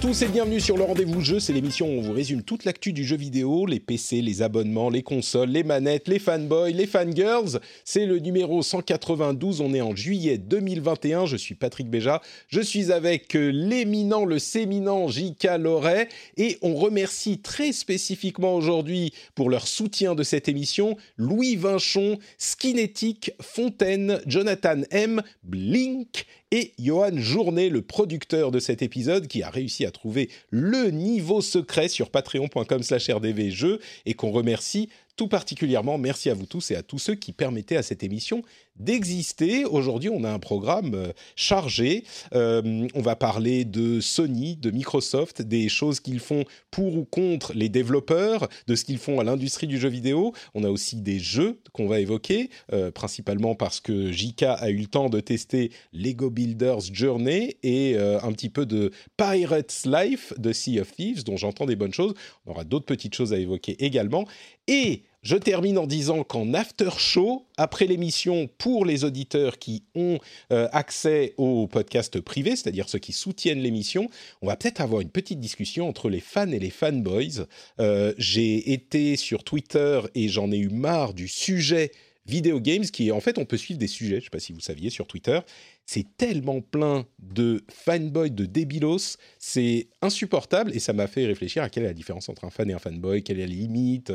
Tous et bienvenue sur le rendez-vous jeu. C'est l'émission où on vous résume toute l'actu du jeu vidéo, les PC, les abonnements, les consoles, les manettes, les fanboys, les fangirls. C'est le numéro 192. On est en juillet 2021. Je suis Patrick Béja. Je suis avec euh, l'éminent, le séminent J.K. Loret. Et on remercie très spécifiquement aujourd'hui pour leur soutien de cette émission Louis Vinchon, Skinetic, Fontaine, Jonathan M, Blink et Johan Journet, le producteur de cet épisode, qui a réussi à trouver le niveau secret sur patreon.com slash rdvjeux et qu'on remercie tout particulièrement. Merci à vous tous et à tous ceux qui permettaient à cette émission d'exister. Aujourd'hui, on a un programme euh, chargé. Euh, on va parler de Sony, de Microsoft, des choses qu'ils font pour ou contre les développeurs, de ce qu'ils font à l'industrie du jeu vidéo. On a aussi des jeux qu'on va évoquer, euh, principalement parce que JK a eu le temps de tester Lego Builders Journey et un petit peu de Pirates Life de Sea of Thieves, dont j'entends des bonnes choses. On aura d'autres petites choses à évoquer également. Et je termine en disant qu'en after show, après l'émission, pour les auditeurs qui ont euh, accès au podcast privé, c'est-à-dire ceux qui soutiennent l'émission, on va peut-être avoir une petite discussion entre les fans et les fanboys. Euh, J'ai été sur Twitter et j'en ai eu marre du sujet Video Games, qui en fait, on peut suivre des sujets, je ne sais pas si vous saviez, sur Twitter. C'est tellement plein de fanboys, de débilos, c'est insupportable et ça m'a fait réfléchir à quelle est la différence entre un fan et un fanboy, quelle est la limite.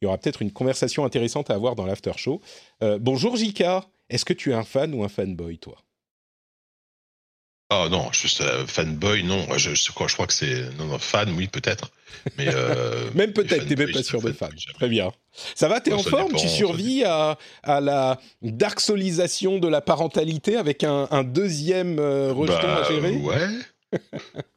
Il y aura peut-être une conversation intéressante à avoir dans l'after show. Euh, bonjour Jika, est-ce que tu es un fan ou un fanboy, toi? Oh non, juste euh, fanboy, non. Je, je, crois, je crois que c'est. Non, non, fan, oui, peut-être. Mais. Euh, même peut-être, t'es même pas sûr de fan. Très bien. Ça va, t'es en forme? dépend, Tu survis à, à la dark solisation de la parentalité avec un, un deuxième euh, rejeton bah, à gérer? Ouais.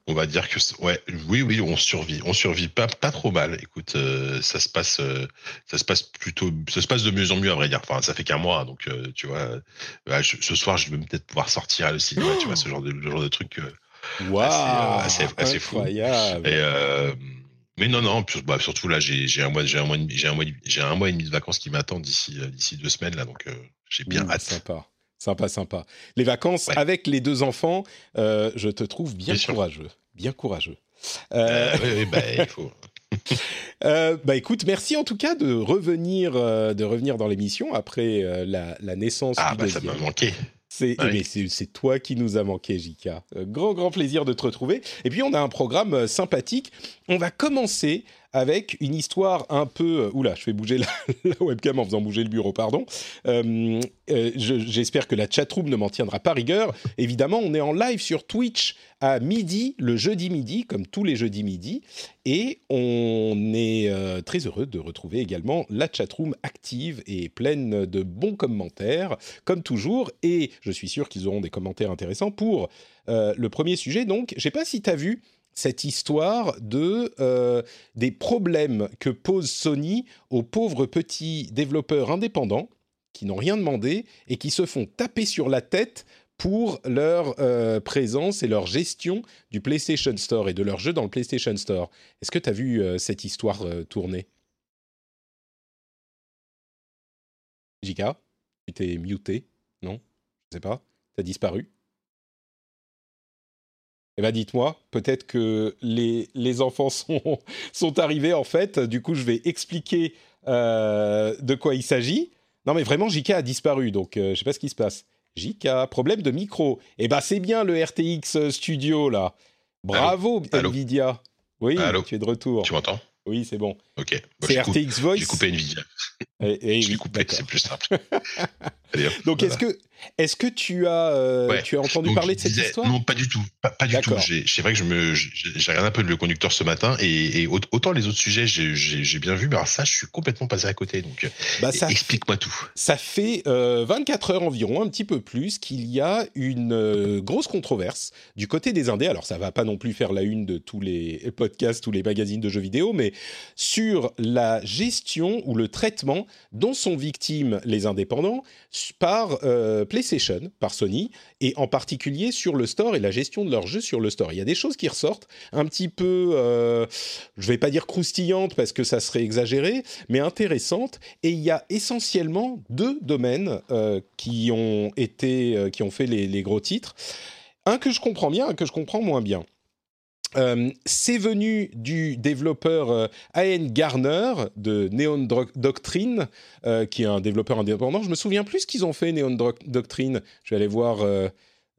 on va dire que ouais, oui, oui, on survit, on survit pas, pas trop mal. Écoute, euh, ça se passe, euh, ça se passe plutôt, ça se passe de mieux en mieux à vrai dire. Enfin, ça fait qu'un mois, donc euh, tu vois, je, ce soir, je vais peut-être pouvoir sortir à le cinéma, oh tu vois, ce genre de, genre de truc wow, assez, assez, assez fou. Et, mais non, non, bah, surtout là, j'ai un mois, j'ai un mois, j'ai un mois, j'ai un mois et demi de vacances qui m'attendent d'ici, d'ici deux semaines là, donc j'ai bien Ouh, hâte. Sympa. Sympa, sympa. Les vacances Ouais. avec les deux enfants, euh, je te trouve bien, courageux. Bien courageux. Euh, Euh, oui, bah, il faut. euh, bah écoute, merci en tout cas de revenir, euh, de revenir dans l'émission après euh, la, la naissance Ah bah ça m'a manqué. C'est eh ben, c'est- toi qui nous a manqué, Jika. Grand, grand plaisir de te retrouver. Et puis, on a un programme sympathique. On va commencer avec une histoire un peu... euh, Oula, je fais bouger la, webcam en faisant bouger le bureau, pardon. Euh, euh, je- J'espère que la chatroom ne m'en tiendra pas rigueur. Évidemment, on est en live sur Twitch à midi, le jeudi midi, comme tous les jeudis midi. Et on est très heureux de retrouver également la chatroom active et pleine de bons commentaires, comme toujours. Et je suis sûr qu'ils auront des commentaires intéressants pour le premier sujet. Donc, je ne sais pas si tu as vu cette histoire de euh, des problèmes que pose Sony aux pauvres petits développeurs indépendants qui n'ont rien demandé et qui se font taper sur la tête pour leur euh, présence et leur gestion du PlayStation Store et de leurs jeux dans le PlayStation Store. Est-ce que tu as vu euh, cette histoire tourner? Jika, tu t'es muté Non? Je sais pas. Tu as disparu? Eh ben dites-moi, peut-être que les, les enfants sont, sont arrivés en fait. Du coup, je vais expliquer euh, de quoi il s'agit. Non, mais vraiment, JK a disparu, donc euh, je sais pas ce qui se passe. JK, problème de micro. Eh ben, c'est bien le RTX Studio là. Bravo Allô Nvidia. Oui, Allô tu es de retour. Tu m'entends? Oui, c'est bon. Ok. Bon, c'est coupé- RTX Voice. J'ai coupé Nvidia. Eh, eh Je l'ai oui, coupé, d'accord. c'est plus simple. Donc, voilà. est-ce que Est-ce que tu as, euh, tu as entendu parler de cette histoire Non, pas du tout. Pas, du tout. C'est vrai que je me, j'ai regardé un peu le conducteur ce matin et, autant les autres sujets, j'ai bien vu, mais alors ça, je suis complètement passé à côté. Donc, bah, explique-moi tout. Ça fait 24 heures environ, un petit peu plus, qu'il y a une grosse controverse du côté des indés. Alors, ça va pas non plus faire la une de tous les podcasts, tous les magazines de jeux vidéo, mais sur la gestion ou le traitement dont sont victimes les indépendants par euh, PlayStation, par Sony, et en particulier sur le store et la gestion de leurs jeux sur le store. Il y a des choses qui ressortent un petit peu, euh, je vais pas dire croustillantes parce que ça serait exagéré, mais intéressantes. Et il y a essentiellement deux domaines euh, qui ont été, euh, qui ont fait les, les gros titres. Un que je comprends bien, un que je comprends moins bien. Euh, c'est venu du développeur euh, A.N. Garner de Neon Doctrine, euh, qui est un développeur indépendant. Je me souviens plus ce qu'ils ont fait, Neon Doctrine. Je vais aller voir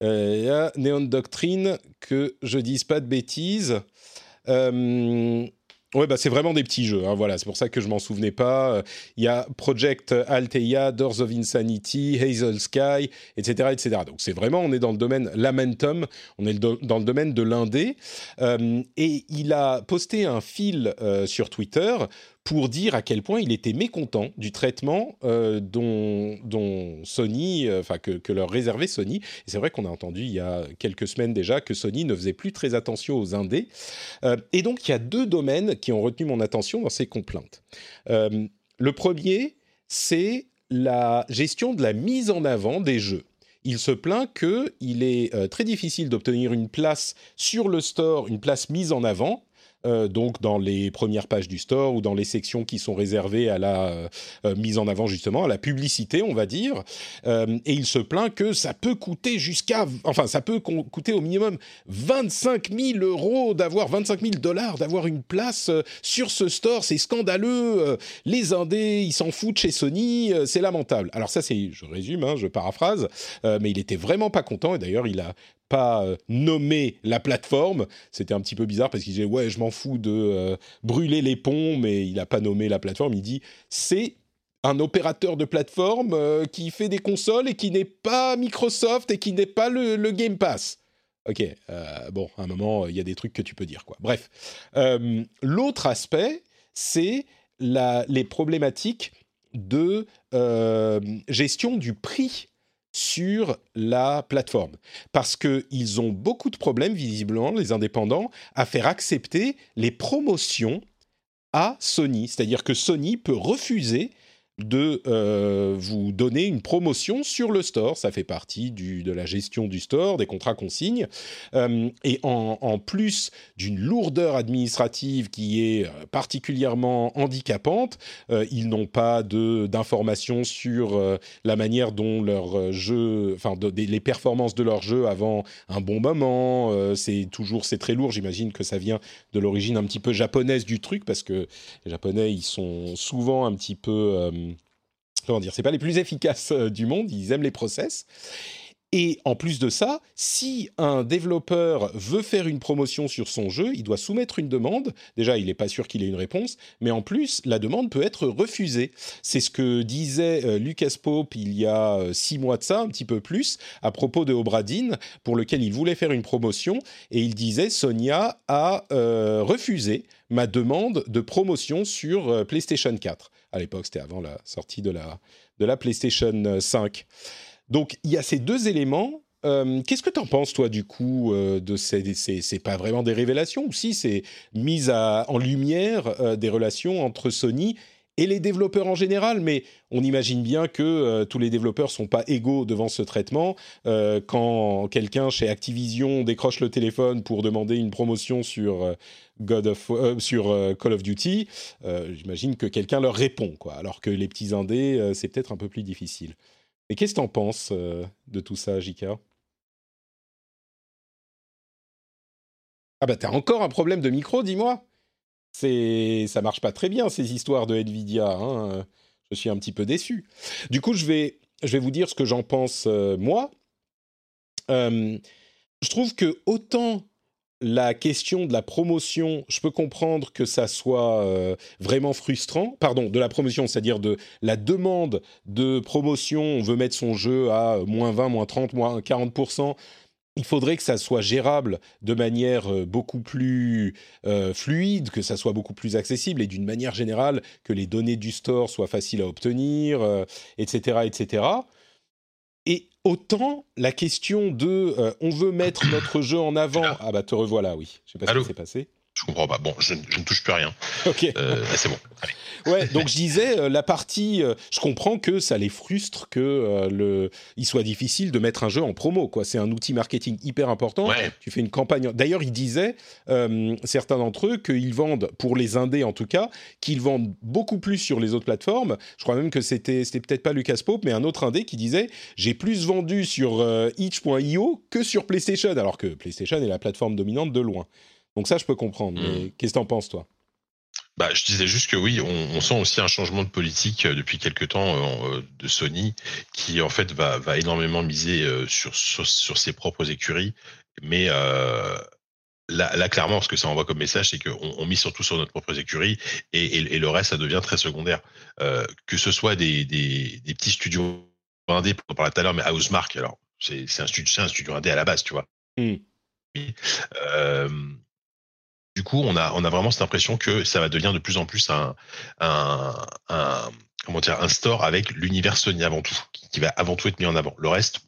Neon Doctrine, que je dise pas de bêtises. Ouais, bah c'est vraiment des petits jeux. Hein, voilà, c'est pour ça que je m'en souvenais pas. Il y a Project Althea, Doors of Insanity, Hazel Sky, etc., etc. Donc c'est vraiment, on est dans le domaine Lamentum, on est dans le domaine de l'indé. Euh, et il a posté un fil euh, sur Twitter pour dire à quel point il était mécontent du traitement euh, dont, Sony, euh, enfin que, leur réservait Sony. C'est vrai qu'on a entendu il y a quelques semaines déjà que Sony ne faisait plus très attention aux indés. Euh, et donc il y a deux domaines qui ont retenu mon attention dans ces complaintes. le premier, c'est la gestion de la mise en avant des jeux il se plaint qu'il est très difficile d'obtenir une place sur le store, une place mise en avant, euh, donc dans les premières pages du store ou dans les sections qui sont réservées à la euh, euh, mise en avant justement, à la publicité, on va dire. et il se plaint que ça peut coûter jusqu'à, enfin ça peut coûter au minimum 25 000 euros d'avoir 25 000 dollars d'avoir une place sur ce store. C'est scandaleux. les indés, ils s'en foutent chez Sony. c'est lamentable. Alors ça, c'est, je résume, hein, je paraphrase, mais il était vraiment pas content et d'ailleurs il a pas euh, nommé la plateforme. C'était un petit peu bizarre parce qu'il disait ouais, je m'en fous de euh, brûler les ponts, mais il n'a pas nommé la plateforme. Il dit c'est un opérateur de plateforme euh, qui fait des consoles et qui n'est pas Microsoft et qui n'est pas le, Game Pass. Ok, bon, à un moment, il y a des trucs que tu peux dire, quoi. Bref, l'autre aspect, c'est les problématiques de gestion du prix sur la plateforme. Parce qu'ils ont beaucoup de problèmes, visiblement, les indépendants, à faire accepter les promotions à Sony. C'est-à-dire que Sony peut refuser de euh, vous donner une promotion sur le store. Ça fait partie du, de la gestion du store, des contrats qu'on signe. Euh, et en, en plus d'une lourdeur administrative qui est euh, particulièrement handicapante, ils n'ont pas d'informations sur la manière dont leur jeu, enfin les performances de leur jeu avant un bon moment. c'est toujours c'est très lourd. J'imagine que ça vient de l'origine un petit peu japonaise du truc parce que les Japonais ils sont souvent un petit peu comment dire, c'est pas les plus efficaces euh, du monde, ils aiment les process. Et en plus de ça, si un développeur veut faire une promotion sur son jeu, il doit soumettre une demande. Déjà, il n'est pas sûr qu'il ait une réponse, mais en plus, la demande peut être refusée. C'est ce que disait euh, Lucas Pope il y a euh, six mois de ça, un petit peu plus, à propos de Obradin, pour lequel il voulait faire une promotion, et il disait Sonia a refusé ma demande de promotion sur PlayStation 4. À l'époque, c'était avant la sortie de la, de la PlayStation 5. Donc, il y a ces deux éléments. Euh, qu'est-ce que tu en penses, toi, du coup, euh, de ces, c'est pas vraiment des révélations, ou si c'est mise en lumière euh, des relations entre Sony et les développeurs en général, mais on imagine bien que euh, tous les développeurs sont pas égaux devant ce traitement. Euh, quand quelqu'un chez Activision décroche le téléphone pour demander une promotion sur euh, God of, sur Call of Duty, j'imagine que quelqu'un leur répond, quoi. Alors que les petits indés, c'est peut-être un peu plus difficile. Mais qu'est-ce que tu en penses de tout ça, Jika Ah bah t'as encore un problème de micro, dis-moi c'est ça marche pas très bien ces histoires de Nvidia. Hein. Je suis un petit peu déçu. Du coup, je vais je vais vous dire ce que j'en pense euh, moi. Euh, je trouve que autant la question de la promotion, je peux comprendre que ça soit euh, vraiment frustrant. Pardon, de la promotion, c'est-à-dire de la demande de promotion. On veut mettre son jeu à moins 20, moins 30, moins 40%. Il faudrait que ça soit gérable de manière euh, beaucoup plus euh, fluide, que ça soit beaucoup plus accessible et d'une manière générale que les données du store soient faciles à obtenir, etc., etc. Et autant la question de on veut mettre notre jeu en avant. Ah bah te revoilà, oui. Je sais pas ce qui s'est passé. Je comprends pas. Bon, je, ne touche plus à rien. Ok. Euh, c'est bon. Ouais, donc je disais, euh, la partie, euh, je comprends que ça les frustre que le, il soit difficile de mettre un jeu en promo. Quoi, c'est un outil marketing hyper important. Tu fais une campagne. D'ailleurs, ils disaient certains d'entre eux qu'ils vendent pour les indés en tout cas, qu'ils vendent beaucoup plus sur les autres plateformes. Je crois même que c'était, c'était peut-être pas Lucas Pope, mais un autre indé qui disait, j'ai plus vendu sur itch.io que sur PlayStation, alors que PlayStation est la plateforme dominante de loin. Donc ça, je peux comprendre. Mais hmm. qu'est-ce que t'en penses, toi? Bah, je disais juste que oui, on, sent aussi un changement de politique euh, depuis quelques temps euh, euh, de Sony, qui en fait va, va énormément miser sur, sur, ses propres écuries, mais Là, clairement, ce que ça envoie comme message, c'est qu'on on mise surtout sur notre propre écurie et, et, le reste, ça devient très secondaire. que ce soit des, des, des petits studios indés, on parlait tout à l'heure, mais Housemark, alors c'est un, studio, un studio indé à la base, tu vois. Euh, du coup, on a, on a vraiment cette impression que ça va devenir de plus en plus un, un, un comment dire, un store avec l'univers Sony avant tout, qui, va avant tout être mis en avant. Le reste,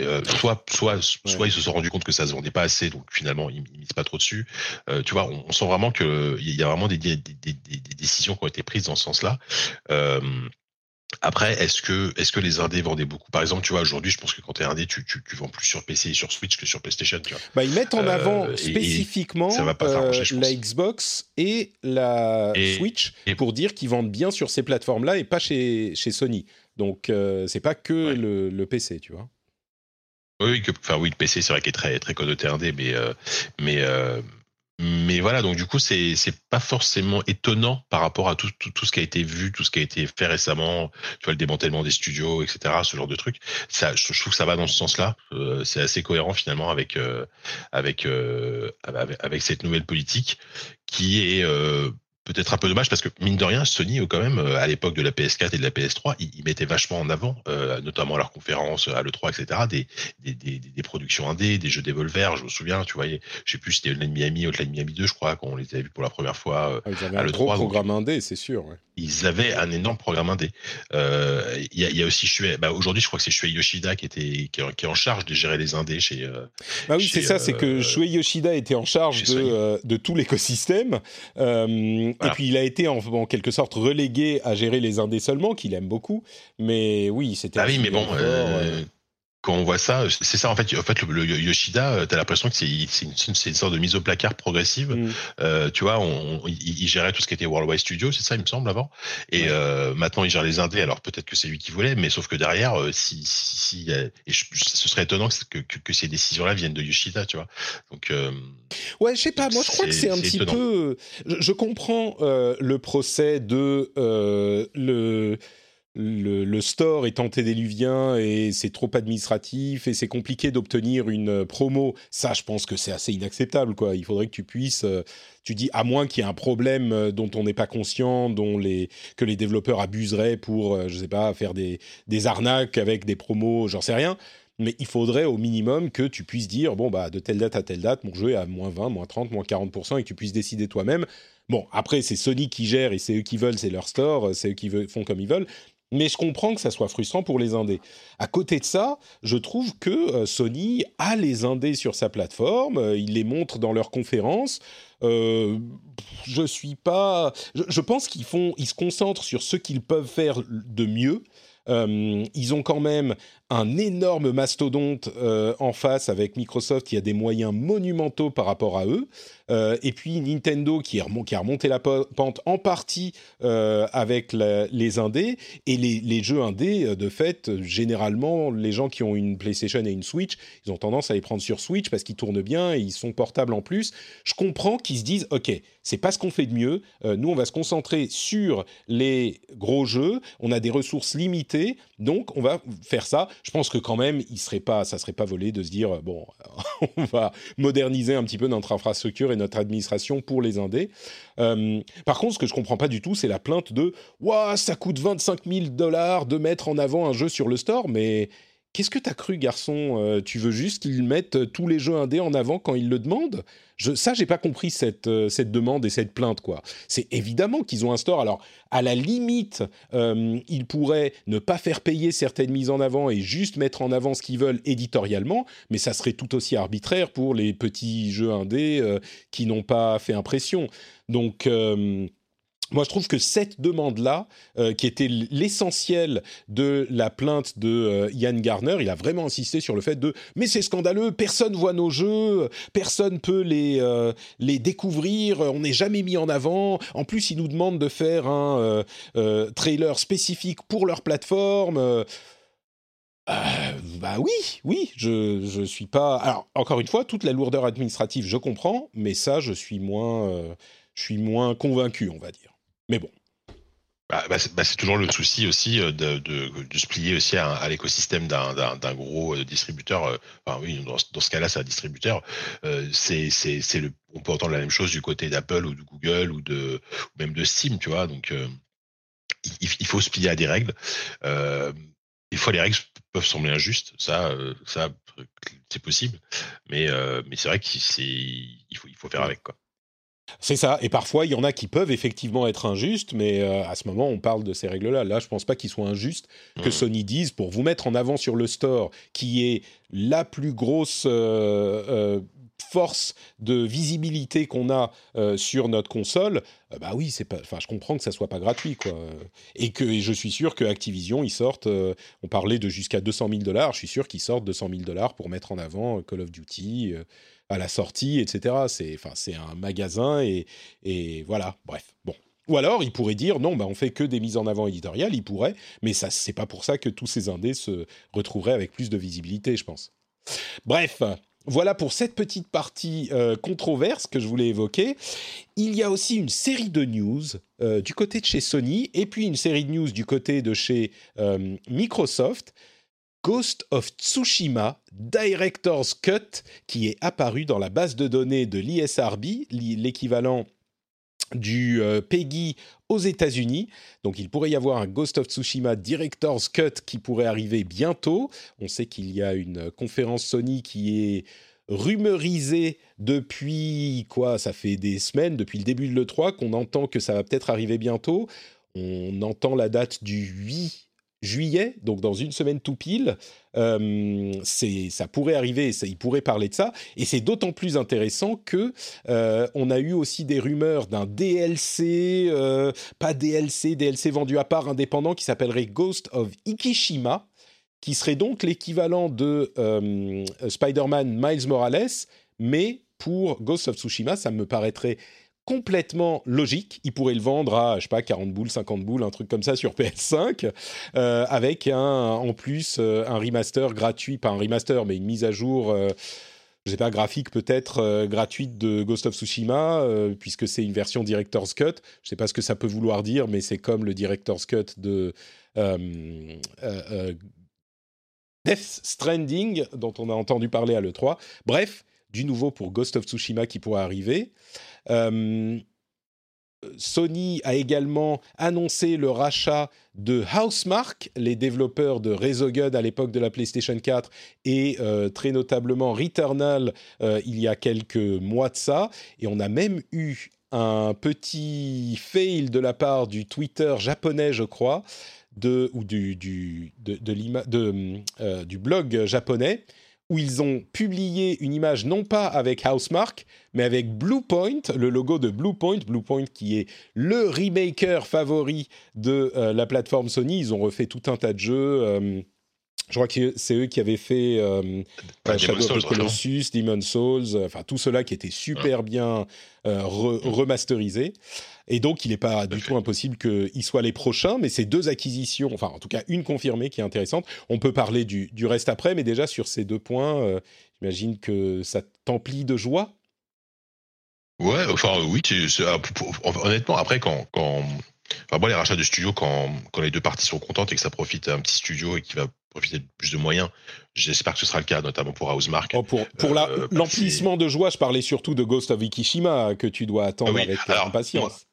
euh, soit, soit, soit ils se sont rendus compte que ça se vendait pas assez, donc finalement ils, ils misent pas trop dessus. Euh, tu vois, on, sent vraiment que il y a vraiment des, des, des, des, décisions qui ont été prises dans ce sens-là. Euh, après, est-ce que, est-ce que les indés vendaient beaucoup? Par exemple, tu vois, aujourd'hui, je pense que quand tu es indé, tu, tu, tu, vends plus sur PC et sur Switch que sur PlayStation. Tu vois. Bah, ils mettent en euh, avant spécifiquement euh, la Xbox et la Switch pour dire qu'ils vendent bien sur ces plateformes-là et pas chez, chez Sony. Donc, euh, c'est pas que le, le, PC, tu vois. Oui, que, enfin oui, le PC, c'est vrai qu'il est très très connoté indé, mais mais mais voilà, donc du coup, c'est c'est pas forcément étonnant par rapport à tout, tout, tout, ce qui a été vu, tout ce qui a été fait récemment, tu vois, le démantèlement des studios, etc., ce genre de trucs. Ça, je, trouve que ça va dans ce sens-là. Euh, c'est assez cohérent finalement avec euh, avec, euh, avec, avec cette nouvelle politique qui est peut-être un peu dommage parce que mine de rien, Sony quand même euh, à l'époque de la PS4 et de la PS3, ils, mettaient vachement en avant, euh, notamment à leurs conférences à l'E3, etc., des, des, des, des, productions indé, des jeux d'Evolver. Je me souviens, tu voyais, je sais plus, c'était Hotline Miami, Hotline Miami 2, je crois, qu'on les avait vus pour la première fois euh, ah, à l'E3. Gros programme indé, c'est sûr. Ouais. Ils avaient un énorme programme indé. Il y, a, y, a, aussi Shuei, bah, aujourd'hui, je crois que c'est Shuei Yoshida qui était qui est, en charge de gérer les indés chez. bah oui, c'est ça, c'est que Shuei Yoshida était en charge de, de tout l'écosystème. Et puis il a été en, quelque sorte relégué à gérer les indés seulement, qu'il aime beaucoup. Mais oui, c'était. Ah oui, mais bon, euh, quand on voit ça, c'est ça en fait. En fait, le, Yoshida, euh, t'as l'impression que c'est une, une, sorte de mise au placard progressive. Mm. Euh, tu vois, on, il, gérait tout ce qui était Worldwide Studio, c'est ça, il me semble avant. Et euh, maintenant, il gère les indés. Alors peut-être que c'est lui qui voulait, mais sauf que derrière, si, si, si et ce serait étonnant que, que, que ces décisions-là viennent de Yoshida, tu vois. Donc euh, ouais, je sais pas. Moi, je crois que c'est un petit peu. Je, je comprends le procès de le le, store est antédéluvien et c'est trop administratif et c'est compliqué d'obtenir une promo. Ça, je pense que c'est assez inacceptable. Il faudrait que tu puisses, euh, tu dis, à moins qu'il y ait un problème euh, dont on n'est pas conscient, dont les, que les développeurs abuseraient pour, euh, je sais pas, faire des, des arnaques avec des promos, j'en sais rien. Mais il faudrait au minimum que tu puisses dire, bon, bah, de telle date à telle date, mon jeu est à moins 20, moins 30, moins 40%, et que tu puisses décider toi-même. Bon, après, c'est Sony qui gère et c'est eux qui veulent, c'est leur store, c'est eux qui font comme ils veulent. Mais je comprends que ça soit frustrant pour les indés. À côté de ça, je trouve que euh, Sony a les indés sur sa plateforme, euh, il les montre dans leurs conférences. Euh, je suis pas. Je, pense qu'ils font, ils se concentrent sur ce qu'ils peuvent faire de mieux. ils ont quand même un énorme mastodonte euh, en face avec Microsoft qui a des moyens monumentaux par rapport à eux, euh, et puis Nintendo qui, a remonté la pente en partie euh, avec les indés, et les, les, jeux indés, de fait, généralement, les gens qui ont une PlayStation et une Switch, ils ont tendance à les prendre sur Switch parce qu'ils tournent bien et ils sont portables en plus. Je comprends qui se disent ok, c'est pas ce qu'on fait de mieux. Nous, on va se concentrer sur les gros jeux. On a des ressources limitées, donc on va faire ça. Je pense que quand même, il serait pas, ça serait pas volé de se dire bon, on va moderniser un petit peu notre infrastructure et notre administration pour les indés. Euh, par contre, ce que je comprends pas du tout, c'est la plainte de waouh, ça coûte 25 000 dollars de mettre en avant un jeu sur le store, mais Qu'est-ce que t'as cru, garçon euh, Tu veux juste qu'ils mettent euh, tous les jeux indés en avant quand ils le demandent? Je, Ça, j'ai pas compris cette, euh, cette demande et cette plainte, quoi. C'est évidemment qu'ils ont un store. Alors, à la limite, ils pourraient ne pas faire payer certaines mises en avant et juste mettre en avant ce qu'ils veulent éditorialement, mais ça serait tout aussi arbitraire pour les petits jeux indés qui n'ont pas fait impression. Donc moi, je trouve que cette demande-là, euh, qui était l'essentiel de la plainte de euh, Ian Garner, il a vraiment insisté sur le fait de « mais c'est scandaleux, personne voit nos jeux, personne peut les, euh, les découvrir, on n'est jamais mis en avant. En plus, ils nous demandent de faire un trailer spécifique pour leur plateforme. bah oui, oui, je je suis pas. Alors encore une fois, toute la lourdeur administrative, je comprends, mais ça, je suis moins, je suis moins convaincu, on va dire. Mais bon. Bah, bah, bah, c'est toujours le souci aussi euh, de, de, de se plier aussi à, l'écosystème d'un gros euh, distributeur. Euh, enfin oui, dans, dans ce cas-là, c'est un distributeur. Euh, c'est c'est le. On peut entendre la même chose du côté d'Apple ou de Google ou de ou même de Steam, tu vois. Donc il, il, faut se plier à des règles. Des fois, les règles peuvent sembler injustes. Ça, ça, c'est possible. Mais mais c'est vrai qu'il faut il faut faire avec quoi. C'est ça. Et parfois, il y en a qui peuvent effectivement être injustes, mais euh, à ce moment, on parle de ces règles-là. Là, je ne pense pas qu'il soit injuste que mmh. Sony dise, pour vous mettre en avant sur le store, qui est la plus grosse euh, euh, force de visibilité qu'on a sur notre console, bah oui, c'est pas. Enfin, je comprends que ça soit pas gratuit, quoi. Et que je suis sûr que Activision, ils sortent. on parlait de jusqu'à 200 000 dollars. Je suis sûr qu'ils sortent 200 000 dollars pour mettre en avant Call of Duty à la sortie, etc. C'est enfin c'est un magasin et, et voilà. Bref, bon. Ou alors, il pourrait dire non, bah, on fait que des mises en avant éditoriales. Il pourrait, mais ça, c'est pas pour ça que tous ces indés se retrouveraient avec plus de visibilité, je pense. Bref, voilà pour cette petite partie euh, controverse que je voulais évoquer. Il y a aussi une série de news euh, du côté de chez Sony et puis une série de news du côté de chez euh, Microsoft Ghost of Tsushima Director's Cut qui est apparu dans la base de données de l'ISRB, l'équivalent du euh, PEGI aux États-Unis. Donc il pourrait y avoir un Ghost of Tsushima Director's Cut qui pourrait arriver bientôt. On sait qu'il y a une conférence Sony qui est rumeurisée depuis quoi Ça fait des semaines, depuis le début de l'E3, qu'on entend que ça va peut-être arriver bientôt. On entend la date du 8 juillet, donc dans une semaine tout pile, euh, ça pourrait arriver, ça, il pourrait parler de ça, et c'est d'autant plus intéressant que euh, on a eu aussi des rumeurs d'un DLC, euh, pas DLC, DLC vendu à part indépendant qui s'appellerait Ghost of Ikishima, qui serait donc l'équivalent de Spider-Man Miles Morales, mais pour Ghost of Tsushima, ça me paraîtrait complètement logique. Il pourrait le vendre à, je sais pas, 40 boules, 50 boules, un truc comme ça sur PS5, euh, avec un, en plus euh, un remaster gratuit, pas un remaster, mais une mise à jour. Euh, je sais pas, graphique peut-être gratuite de Ghost of Tsushima, puisque c'est une version Director's Cut. Je sais pas ce que ça peut vouloir dire, mais c'est comme le Director's Cut de Death Stranding, dont on a entendu parler à l'E3. Bref, du nouveau pour Ghost of Tsushima qui pourrait arriver. Euh, Sony a également annoncé le rachat de Housemark, les développeurs de Resogun à l'époque de la PlayStation 4 et euh, très notablement Returnal euh, il y a quelques mois de ça. Et on a même eu un petit fail de la part du Twitter japonais, je crois, ou du blog japonais, où ils ont publié une image non pas avec Housemark, mais avec Bluepoint, le logo de Bluepoint, Bluepoint qui est le remaker favori de euh, la plateforme Sony. Ils ont refait tout un tas de jeux. Euh, je crois que c'est eux qui avaient fait euh, Shadow of the Colossus, Demon's Souls, enfin tout cela qui était super bien remasterisé. Et donc, il n'est pas du tout impossible qu'ils soient les prochains, mais ces deux acquisitions, enfin en tout cas une confirmée qui est intéressante. On peut parler du, du reste après, mais déjà sur ces deux points, euh, j'imagine que ça t'emplit de joie? Ouais, enfin oui, ah, honnêtement, après quand, quand Enfin, moi, les rachats de studios, quand, quand les deux parties sont contentes et que ça profite à un petit studio et qui va profiter de plus de moyens, j'espère que ce sera le cas, notamment pour Housemark. Oh, pour pour euh, l'emplissement de joie, je parlais surtout de Ghost of Ikishima que tu dois attendre avec impatience.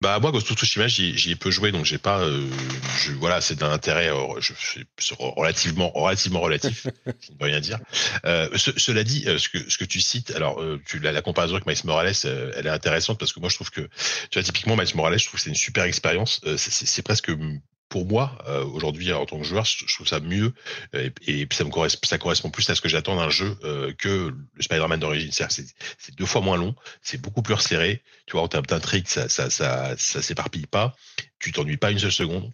Bah moi Ghost of Tsushima j'y ai peu joué donc j'ai pas euh, je, voilà c'est d'un intérêt euh, je, relativement relativement relatif qui ne veut rien dire. Euh, cela dit ce que ce que tu cites alors tu la, la comparaison avec Miles Morales elle est intéressante parce que moi je trouve que tu vois typiquement Miles Morales je trouve que c'est une super expérience c'est presque pour moi, euh, aujourd'hui, en tant que joueur, je trouve ça mieux et, et ça me correspond, ça correspond plus à ce que j'attends d'un jeu euh, que le Spider-Man d'origine. C'est, c'est deux fois moins long, c'est beaucoup plus resserré. Tu vois, en termes d'intrigue, ça, ça, ça, ça s'éparpille pas. Tu t'ennuies pas une seule seconde.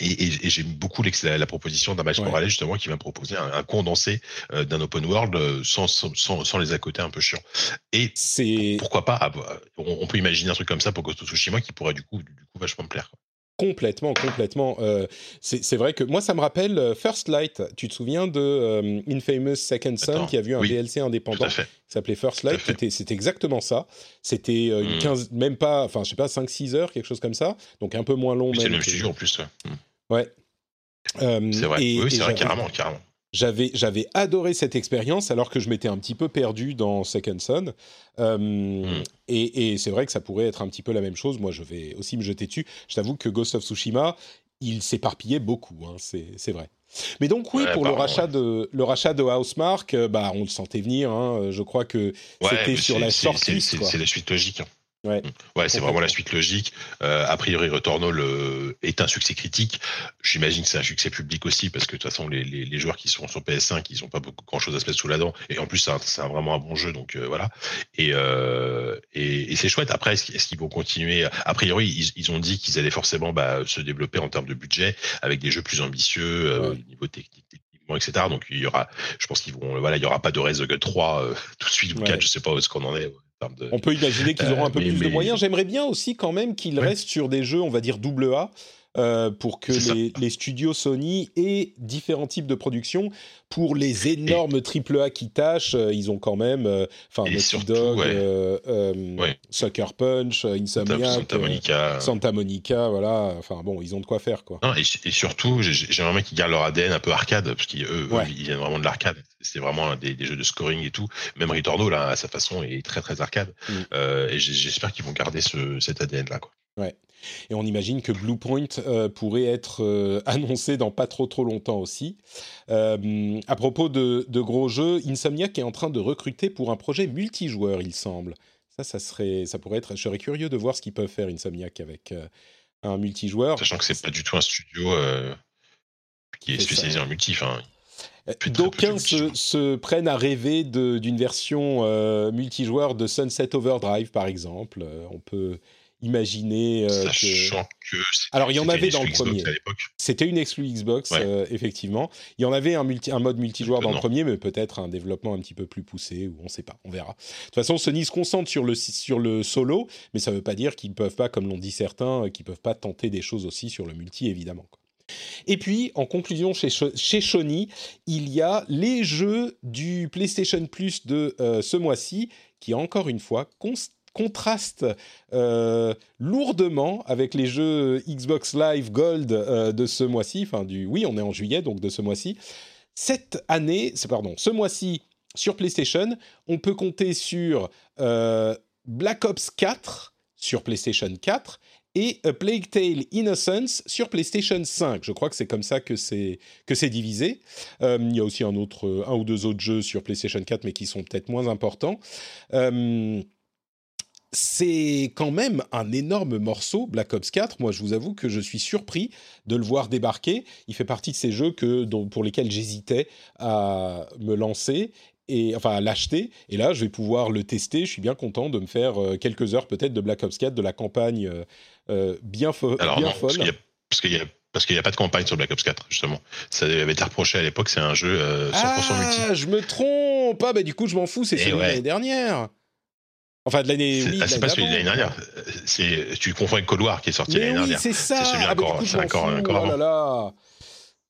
Et, et, j'aime beaucoup la, la, proposition d'un Miles Morales justement qui va me proposer un, condensé euh, d'un open world sans, sans, sans, les à côté un peu chiants. Et c'est pourquoi pas on, peut imaginer un truc comme ça pour Ghost of Tsushima qui pourrait du coup du coup vachement me plaire. Quoi. Complètement, complètement. Euh, c'est vrai que moi, ça me rappelle euh, First Light. Tu te souviens de euh, Infamous Second Son qui a vu un DLC indépendant? Qui s'appelait First Light C'était exactement ça. C'était une 15, hmm. même pas, enfin, je sais pas, 5-6 heures, quelque chose comme ça. Donc un peu moins long. C'est le même studio en plus. Ouais. Hmm. c'est vrai. oui, c'est vrai, carrément, carrément. J'avais, j'avais adoré cette expérience alors que je m'étais un petit peu perdu dans Second Son. Euh, hmm. Et, et c'est vrai que ça pourrait être un petit peu la même chose. Moi, je vais aussi me jeter dessus. Je t'avoue que Ghost of Tsushima, il s'éparpillait beaucoup, hein, c'est, c'est vrai. Mais donc oui, pour le rachat de le rachat de Housemark, euh, bah on le sentait venir. Hein, je crois que c'était sur la sortie. C'est la suite logique. Hein. Ouais, ouais c'est vraiment la suite logique. Euh, a priori, Returnal est un succès critique. J'imagine que c'est un succès public aussi, parce que de toute façon, les, les, les joueurs qui sont sur PS5, ils n'ont pas beaucoup grand chose à se mettre sous la dent. Et en plus, c'est un, vraiment un bon jeu, donc euh, voilà. Et, euh, et, et c'est chouette. Après, est-ce qu'ils vont continuer? A priori, ils, ils ont dit qu'ils allaient forcément bah, se développer en termes de budget, avec des jeux plus ambitieux euh, au niveau technique etc. Donc il y aura, je pense qu'ils vont, voilà, il y aura pas de Resident 3 euh, tout de suite ou 4, je sais pas où est-ce qu'on en est. On peut imaginer qu'ils auront un peu euh, plus de moyens. J'aimerais bien aussi quand même qu'ils restent sur des jeux, on va dire double A, euh, pour que les, studios Sony aient différents types de production. Pour les énormes triple A qui tâchent, euh, ils ont quand même, enfin, Naughty Dog, Sucker Punch, Insomniac, Santa Monica, Santa Monica, voilà. Enfin bon, ils ont de quoi faire quoi. et, surtout, j'aimerais qu'ils gardent leur ADN un peu arcade, parce qu'ils ils viennent vraiment de l'arcade. C'est vraiment des, des, jeux de scoring et tout. Même Returnal, là, à sa façon, est très très arcade. Mm. Euh, et j'espère qu'ils vont garder ce, cet ADN là, quoi. Ouais. Et on imagine que Bluepoint euh, pourrait être euh, annoncé dans pas trop trop longtemps aussi. Euh, à propos de, de, gros jeux, Insomniac est en train de recruter pour un projet multijoueur, il semble. Ça, ça serait, ça pourrait être. Je serais curieux de voir ce qu'ils peuvent faire Insomniac avec un multijoueur. Sachant que c'est pas du tout un studio qui est, spécialisé en multi. Enfin, D'aucuns se, prennent à rêver d'une version euh, multijoueur de Sunset Overdrive, par exemple. Euh, on peut imaginer. Euh, Sachant que. Alors, il y en avait dans le premier. C'était une exclu Xbox, effectivement. Il y en avait un, multi, un mode multijoueur dans le premier, mais peut-être un développement un petit peu plus poussé, ou on ne sait pas, on verra. De toute façon, Sony se concentre sur le, sur le solo, mais ça ne veut pas dire qu'ils ne peuvent pas, comme l'ont dit certains, qu'ils ne peuvent pas tenter des choses aussi sur le multi, évidemment. Quoi. Et puis, en conclusion, chez, chez Sony, il y a les jeux du PlayStation Plus de euh, ce mois-ci, qui encore une fois contrastent euh, lourdement avec les jeux Xbox Live Gold euh, de ce mois-ci. Enfin, du, oui, on est en juillet, donc de ce mois-ci. Cette année, pardon, ce mois-ci sur PlayStation, on peut compter sur Black Ops 4 sur PlayStation 4 et A Plague Tale Innocence sur PlayStation 5. Je crois que c'est comme ça que c'est divisé. Euh, il y a aussi un autre, un ou deux autres jeux sur PlayStation 4, mais qui sont peut-être moins importants. Euh, c'est quand même un énorme morceau, Black Ops 4. Moi, je vous avoue que je suis surpris de le voir débarquer. Il fait partie de ces jeux que, pour lesquels j'hésitais à me lancer et enfin l'acheter. Et là, je vais pouvoir le tester. Je suis bien content de me faire euh, quelques heures peut-être de Black Ops 4, de la campagne euh, euh, bien, folle. Parce qu'il y a, parce qu'il n'y a, pas de campagne sur Black Ops 4, justement. Ça avait été reproché à l'époque, c'est un jeu 100% multi. Ah, je me trompe pas, bah, du coup, je m'en fous, c'est celui de l'année dernière. Enfin, de l'année. Oui, ah, c'est pas celui de l'année dernière. Tu confonds avec Cold War qui est sorti l'année dernière. C'est ça. C'est ah, encore, c'est encore, encore, oh là là.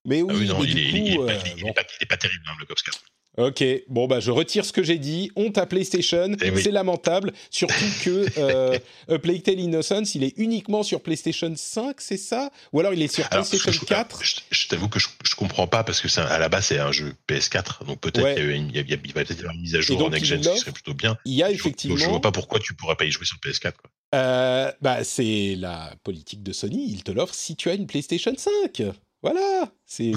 Mais oui, ah oui non, il, est, il, est, pas, il, est pas, terrible, hein, Black Ops 4. Ok, bon bah je retire ce que j'ai dit. On t'a PlayStation, Eh oui. c'est lamentable. Surtout que euh, A Plague Tale Innocence, il est uniquement sur PlayStation 5, c'est ça? Ou alors il est sur Alors, PlayStation je, 4 je, je t'avoue que je, je comprends pas parce que à la base c'est un jeu PS4, donc peut-être Ouais. il va peut-être y avoir une mise à jour donc, en next gen, ce serait plutôt bien. Il y a effectivement. je vois pas pourquoi tu pourrais pas y jouer sur PS4. Quoi. Euh, bah, c'est la politique de Sony. Il te l'offre si tu as une PlayStation 5. Voilà. C'est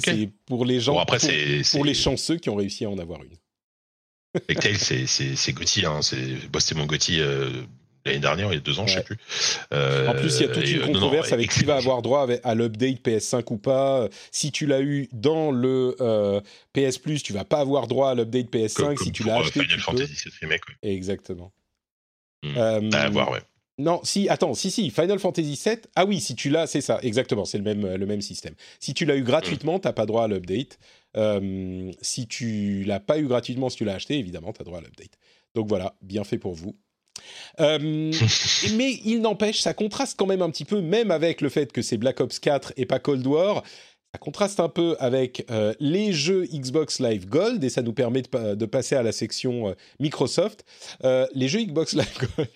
pour les gens. Bon après pour, pour les chanceux qui ont réussi à en avoir une. Plague Tale, c'est Gotti, hein, c'est bah, c'était mon Gotti euh, l'année dernière, il y a deux ans, je Ouais. sais plus. Euh, En plus, il y a toute une euh, non, non, controverse avec qui va avoir droit avec- à l'update PS5 ou pas. Si tu l'as eu dans le euh, PS Plus, tu vas pas avoir droit à l'update jeu. PS5. Comme- si comme tu l'as euh, acheté, Final tu peux. Fantasy VII Remake, ouais. Exactement. Euh, À voir, ouais. Non, si, attends, si, si, Final Fantasy VII. Ah oui, si tu l'as, c'est ça, exactement, c'est le même, le même système. Si tu l'as eu gratuitement, t'as pas droit à l'update. Euh, si tu l'as pas eu gratuitement, si tu l'as acheté, évidemment, tu as droit à l'update. Donc voilà, bien fait pour vous. Euh, mais il n'empêche, ça contraste quand même un petit peu, même avec le fait que c'est Black Ops 4 et pas Cold War. Ça contraste un peu avec euh, les jeux Xbox Live Gold et ça nous permet de, pa- de passer à la section euh, Microsoft. Euh, les jeux Xbox Live Gold,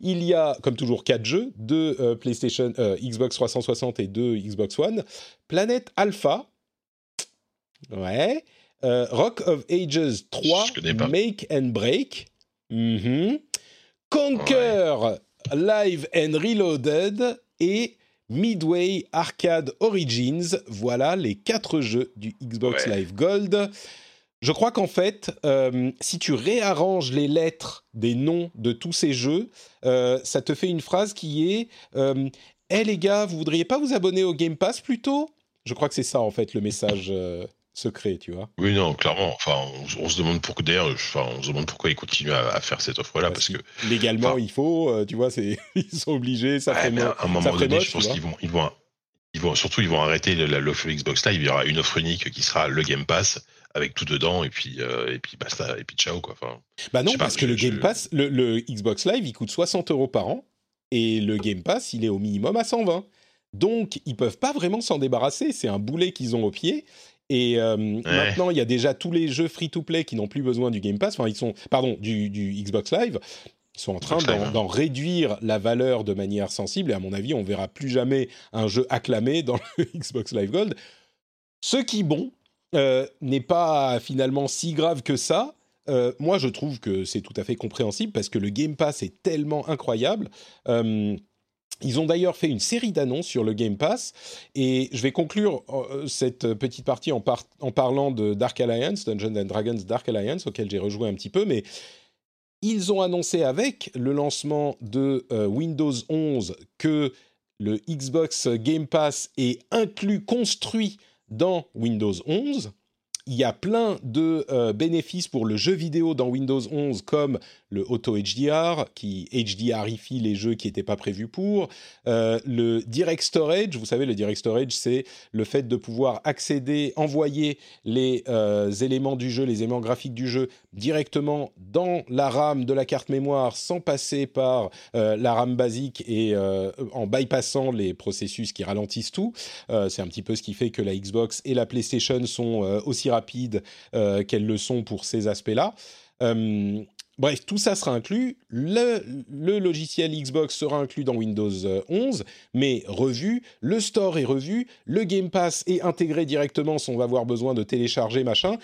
il y a comme toujours quatre jeux, deux PlayStation, Xbox 360 et deux Xbox One. Planète Alpha, ouais. Rock of Ages 3, Je connais pas. Make and Break. Mhm. Conquer Live and Reloaded et Midway Arcade Origins. Voilà les quatre jeux du Xbox Ouais. Live Gold. Je crois qu'en fait, euh, si tu réarranges les lettres des noms de tous ces jeux, euh, ça te fait une phrase qui est euh, Eh les gars, vous voudriez pas vous abonner au Game Pass plutôt? Je crois que c'est ça en fait le message euh, secret, tu vois. Oui, non, clairement. Enfin, on, on se demande pourquoi. D'ailleurs, enfin, on se demande pourquoi ils continuent à, à faire cette offre-là, parce que légalement enfin- il faut, euh, tu vois, c'est ils sont obligés, ça Ouais, fait mais à un moment donné, moche, je pense qu'ils vont, ils vont, ils vont, surtout, ils vont arrêter l'offre Xbox Live. Il y aura une offre unique qui sera le Game Pass avec tout dedans, et puis, euh, et puis basta, et puis ciao, quoi. Enfin, Bah non, pas, parce que le Game je- Pass, le, le Xbox Live, il coûte 60 euros par an et le Game Pass, il est au minimum à 120. Donc, ils peuvent pas vraiment s'en débarrasser. C'est un boulet qu'ils ont au pied. Et euh, maintenant, il y a déjà tous les jeux free-to-play qui n'ont plus besoin du Game Pass. Enfin, ils sont, pardon, du, du Xbox Live. Ils sont en train hein. d'en réduire la valeur de manière sensible. Et à mon avis, on verra plus jamais un jeu acclamé dans le Xbox Live Gold. Ce qui, bon, euh, n'est pas finalement si grave que ça. Euh, moi, je trouve que c'est tout à fait compréhensible parce que le Game Pass est tellement incroyable. Euh, ils ont d'ailleurs fait une série d'annonces sur le Game Pass et je vais conclure euh, cette petite partie en, par- en parlant de Dark Alliance, Dungeons and Dragons Dark Alliance, auquel j'ai rejoué un petit peu, mais ils ont annoncé avec le lancement de euh, Windows 11 que le Xbox Game Pass est inclus, construit dans Windows 11. Il y a plein de euh, bénéfices pour le jeu vidéo dans Windows 11, comme le Auto HDR, qui HDRifie les jeux qui n'étaient pas prévus pour. Euh, le Direct Storage, vous savez, le Direct Storage, c'est le fait de pouvoir accéder, envoyer les euh, éléments du jeu, les éléments graphiques du jeu directement dans la RAM de la carte mémoire sans passer par euh, la RAM basique et en bypassant les processus qui ralentissent tout. C'est un petit peu ce qui fait que la Xbox et la PlayStation sont aussi rapides qu'elles le sont pour ces aspects-là. Bref, tout ça sera inclus. Le, logiciel Xbox sera inclus dans Windows euh, 11, mais revu. Le store est revu. Le Game Pass est intégré directement sans avoir besoin de télécharger, machin.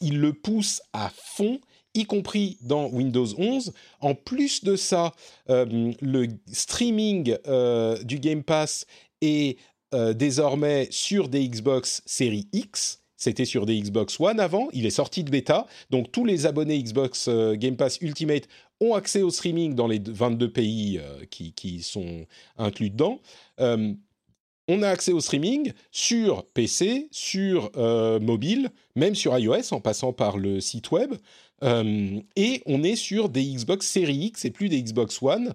Il le pousse à fond y compris dans Windows 11. En plus de ça, euh, le streaming euh, du Game Pass est euh, désormais sur des Xbox série X. C'était sur des Xbox One avant, il est sorti de bêta, donc tous les abonnés Xbox euh, Game Pass Ultimate ont accès au streaming dans les 22 pays euh, qui, sont inclus dedans. Euh, on a accès au streaming sur PC, sur mobile, même sur iOS en passant par le site web. Et on est sur des Xbox Series X et plus des Xbox One.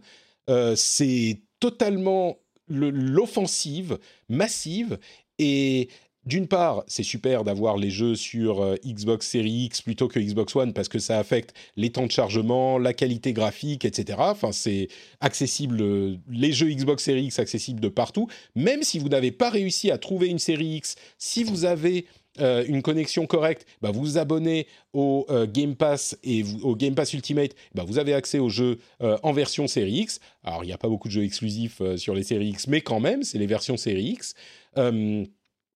C'est totalement l'offensive massive et d'une part, c'est super d'avoir les jeux sur euh, Xbox Series X plutôt que Xbox One parce que ça affecte les temps de chargement, la qualité graphique, etc. Enfin, c'est accessible, euh, les jeux Xbox Series X accessibles de partout. Même si vous n'avez pas réussi à trouver une série X, si vous avez euh, une connexion correcte, bah, vous vous abonnez au Game Pass et au Game Pass Ultimate, bah, vous avez accès aux jeux en version série X. Alors, il n'y a pas beaucoup de jeux exclusifs sur les séries X, mais quand même, c'est les versions série X.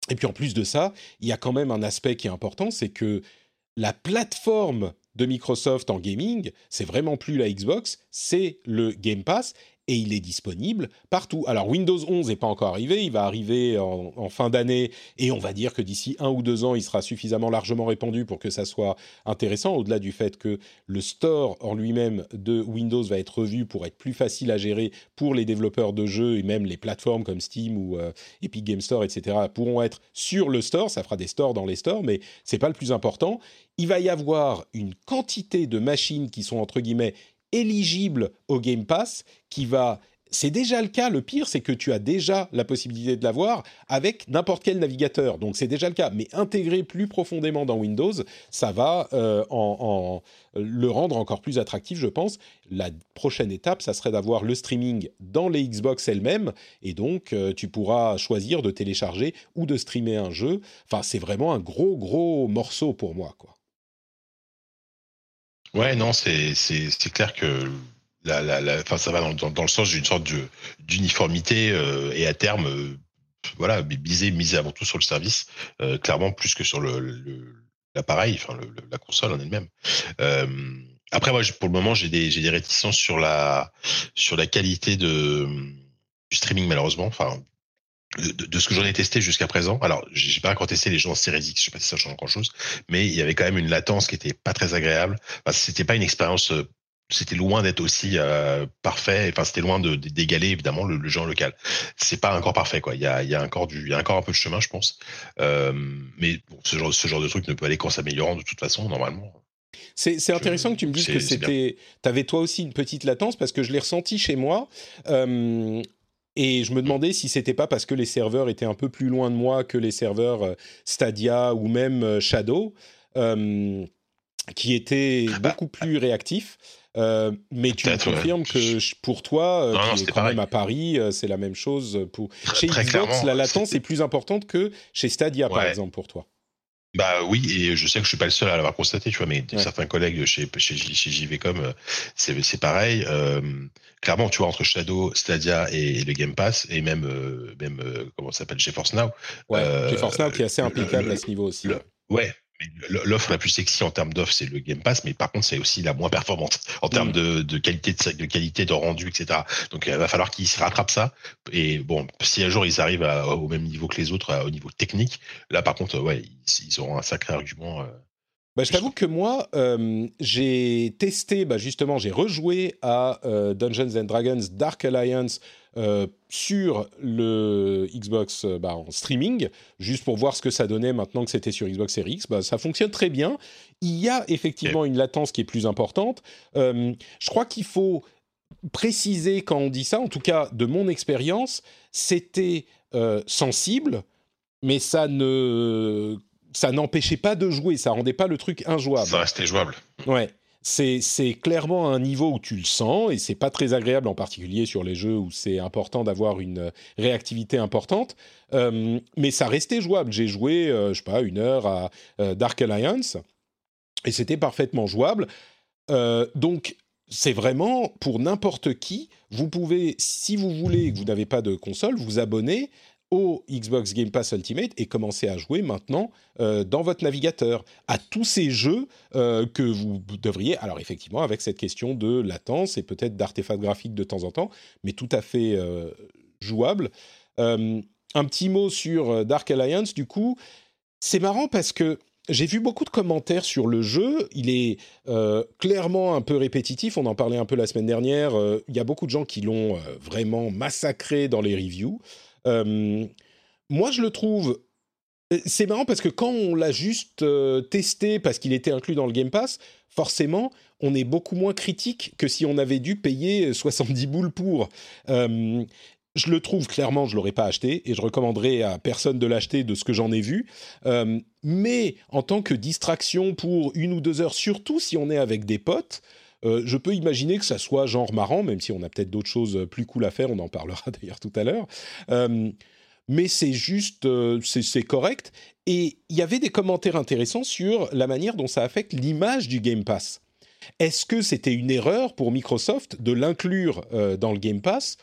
et puis en plus de ça, il y a quand même un aspect qui est important, c'est que la plateforme de Microsoft en gaming, c'est vraiment plus la Xbox, c'est le Game Pass et il est disponible partout. Alors Windows 11 n'est pas encore arrivé, il va arriver en, fin d'année et on va dire que d'ici un ou deux ans, il sera suffisamment largement répandu pour que ça soit intéressant, au-delà du fait que le store en lui-même de Windows va être revu pour être plus facile à gérer pour les développeurs de jeux et même les plateformes comme Steam ou euh, Epic Game Store, etc. pourront être sur le store, ça fera des stores dans les stores, mais c'est pas le plus important. Il va y avoir une quantité de machines qui sont entre guillemets éligible au Game Pass qui va c'est déjà le cas. Le pire, c'est que tu as déjà la possibilité de l'avoir avec n'importe quel navigateur. Donc c'est déjà le cas. Mais intégrer plus profondément dans Windows, ça va euh, en, le rendre encore plus attractif, je pense. La prochaine étape, ça serait d'avoir le streaming dans les Xbox elles-mêmes. Et donc, euh, tu pourras choisir de télécharger ou de streamer un jeu. Enfin, c'est vraiment un gros, gros morceau pour moi, quoi. Ouais, non, c'est clair que la, la, la, ça va dans, dans, le sens d'une sorte d'uniformité euh, et à terme, euh, voilà, miser, miser avant tout sur le service, euh, clairement plus que sur l'appareil, le, enfin la console en elle-même. après, moi, pour le moment, j'ai des, des réticences sur la, sur la qualité de, du streaming, malheureusement. Enfin, de, ce que j'en ai testé jusqu'à présent. Alors, j'ai pas encore testé les jeux en Series X, je sais pas si ça change grand chose, mais il y avait quand même une latence qui était pas très agréable. Enfin, c'était pas une expérience, euh, c'était loin d'être aussi euh, parfait. Enfin, c'était loin de d'égaler évidemment le, jeu en local. C'est pas encore parfait, quoi. Il y a, il y a encore du, il y a encore un peu de chemin, je pense. Euh, mais bon, ce genre, ce genre de truc ne peut aller qu'en s'améliorant de toute façon, normalement. C'est intéressant que tu me dises que c'était. Tu avais toi aussi une petite latence parce que je l'ai ressenti chez moi. Euh, et je me demandais si c'était pas parce que les serveurs étaient un peu plus loin de moi que les serveurs euh, Stadia ou même euh, Shadow, euh, qui étaient ah bah, beaucoup plus réactifs. mais tu me confirmes que pour toi, qui est quand même à Paris, c'est la même chose. Pour... Chez Xbox, la latence est plus importante que chez Stadia, par exemple, pour toi. Bah oui, et je sais que je suis pas le seul à l'avoir constaté, tu vois, mais certains collègues chez, chez, chez JVcom, euh, c'est, pareil. Euh, clairement, tu vois, entre Shadow, Stadia et, le Game Pass, et même, euh, même comment ça s'appelle, GeForce Now. Ouais, GeForce Now qui est assez impeccable à ce niveau aussi. ouais, l'offre la plus sexy en termes d'offre, c'est le Game Pass, mais par contre, c'est aussi la moins performante en termes mm. de, qualité de, de, qualité de rendu, etc. Donc, il va falloir qu'ils se rattrapent ça. Et bon, si un jour ils arrivent au même niveau que les autres, au niveau technique, là, par contre, ouais, ils, auront un sacré argument. Bah, je t'avoue que moi, euh, j'ai testé, bah, justement, j'ai rejoué à euh, Dungeons and Dragons Dark Alliance euh, sur le Xbox bah, en streaming, juste pour voir ce que ça donnait maintenant que c'était sur Xbox Series X. Ça fonctionne très bien. Il y a effectivement une latence qui est plus importante. je crois qu'il faut préciser quand on dit ça, en tout cas de mon expérience, c'était sensible, mais ça ne ça n'empêchait pas de jouer, ça rendait pas le truc injouable. Ça restait jouable. Ouais. C'est, clairement un niveau où tu le sens et c'est pas très agréable en particulier sur les jeux où c'est important d'avoir une réactivité importante. Euh, mais ça restait jouable. J'ai joué, euh, je sais pas, une heure à euh, Dark Alliance et c'était parfaitement jouable. donc c'est vraiment pour n'importe qui. Vous pouvez, si vous voulez et que vous n'avez pas de console, vous abonner au Xbox Game Pass Ultimate et commencer à jouer maintenant euh, dans votre navigateur à tous ces jeux euh, que vous devriez, alors effectivement avec cette question de latence et peut-être d'artefacts graphiques de temps en temps, mais tout à fait euh, jouable. un petit mot sur Dark Alliance, du coup, c'est marrant parce que j'ai vu beaucoup de commentaires sur le jeu. Il est clairement un peu répétitif. On en parlait un peu la semaine dernière. Il y a beaucoup de gens qui l'ont vraiment massacré dans les reviews. Moi, je le trouve. Euh, c'est marrant parce que quand on l'a juste testé parce qu'il était inclus dans le Game Pass, forcément, on est beaucoup moins critique que si on avait dû payer 70 boules pour. je le trouve clairement, je l'aurais pas acheté et je recommanderais à personne de l'acheter de ce que j'en ai vu. mais en tant que distraction pour une ou deux heures, surtout si on est avec des potes, euh, je peux imaginer que ça soit genre marrant, même si on a peut-être d'autres choses plus cool à faire, on en parlera d'ailleurs tout à l'heure. Euh, mais c'est juste, c'est correct. Et il y avait des commentaires intéressants sur la manière dont ça affecte l'image du Game Pass. Est-ce que c'était une erreur pour Microsoft de l'inclure dans le Game Pass?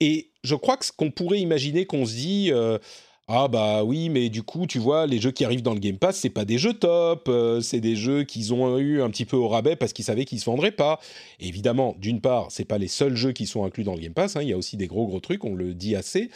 Et je crois que ce qu'on pourrait imaginer qu'on se dit ah bah oui, mais du coup, tu vois, les jeux qui arrivent dans le Game Pass, c'est pas des jeux top, euh, c'est des jeux qu'ils ont eu un petit peu au rabais parce qu'ils savaient qu'ils se vendraient pas. évidemment, d'une part, c'est pas les seuls jeux qui sont inclus dans le Game Pass, hein, il y a aussi des gros gros trucs, on le dit assez.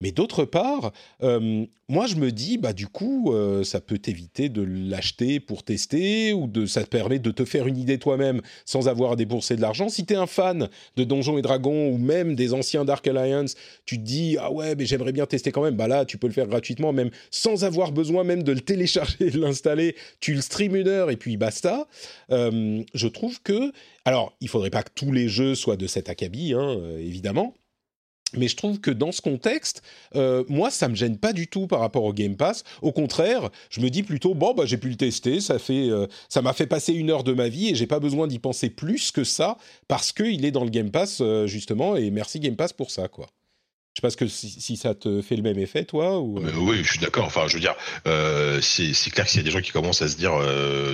Mais d'autre part, euh, moi je me dis, bah du coup, euh, ça peut t'éviter de l'acheter pour tester ou de, ça te permet de te faire une idée toi-même sans avoir à débourser de l'argent. Si tu es un fan de Donjons et Dragons ou même des anciens Dark Alliance, tu te dis, ah ouais, mais j'aimerais bien tester quand même. Bah là, tu peux le faire gratuitement, même sans avoir besoin même de le télécharger de l'installer. Tu le stream une heure et puis basta. Euh, je trouve que, alors, il faudrait pas que tous les jeux soient de cet acabit, hein, évidemment mais je trouve que dans ce contexte, euh, moi, ça me gêne pas du tout par rapport au Game Pass. Au contraire, je me dis plutôt bon, bah j'ai pu le tester, euh, ça m'a fait passer une heure de ma vie et j'ai pas besoin d'y penser plus que ça parce qu'il est dans le Game Pass euh, justement. Et merci Game Pass pour ça, quoi. Je sais pas que si, ça te fait le même effet, toi ou... Oui, je suis d'accord. Enfin, je veux dire, c'est clair que s'il y a des gens qui commencent à se dire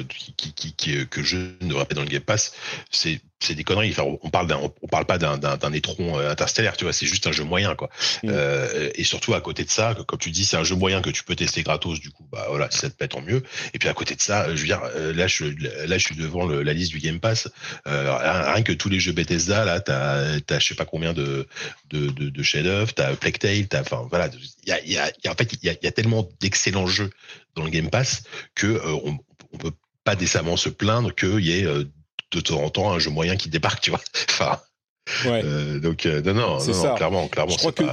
qui, qui, qui, que je ne devrais pas dans le Game Pass, c'est c'est des conneries. Enfin, on parle d'un, on parle pas d'un, d'un, étron euh, interstellaire, tu vois. C'est juste un jeu moyen, quoi. Euh, et surtout à côté de ça, comme tu dis, c'est un jeu moyen que tu peux tester gratos. Du coup, bah voilà, si ça te plaît, tant mieux. Et puis à côté de ça, je veux dire, là, je, là, je suis devant le, la liste du Game Pass. rien que tous les jeux Bethesda, là, t'as, t'as, je sais pas combien de de, de, de chefs-d'œuvre t'as Plague Tale, t'as, enfin voilà, il y a, y, a, y a, en fait, il y a, y a, tellement d'excellents jeux dans le Game Pass que euh, on, on, peut pas décemment se plaindre qu'il y ait euh, de temps en temps un jeu moyen qui débarque, tu vois. enfin, Ouais. Euh, donc euh, non, non, non, non, clairement, clairement. Je crois que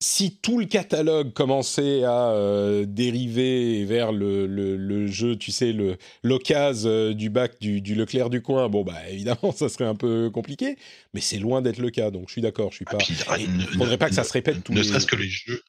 si tout le catalogue commençait à euh, dériver vers le, le, le, jeu, tu sais, le l'occasion euh, du bac du, du, Leclerc du coin, bon bah évidemment, ça serait un peu compliqué, mais c'est loin d'être le cas. Donc je suis d'accord, je suis pas. Ah, il ne faudrait pas que ça se répète. Tous ne serait-ce que les jeux.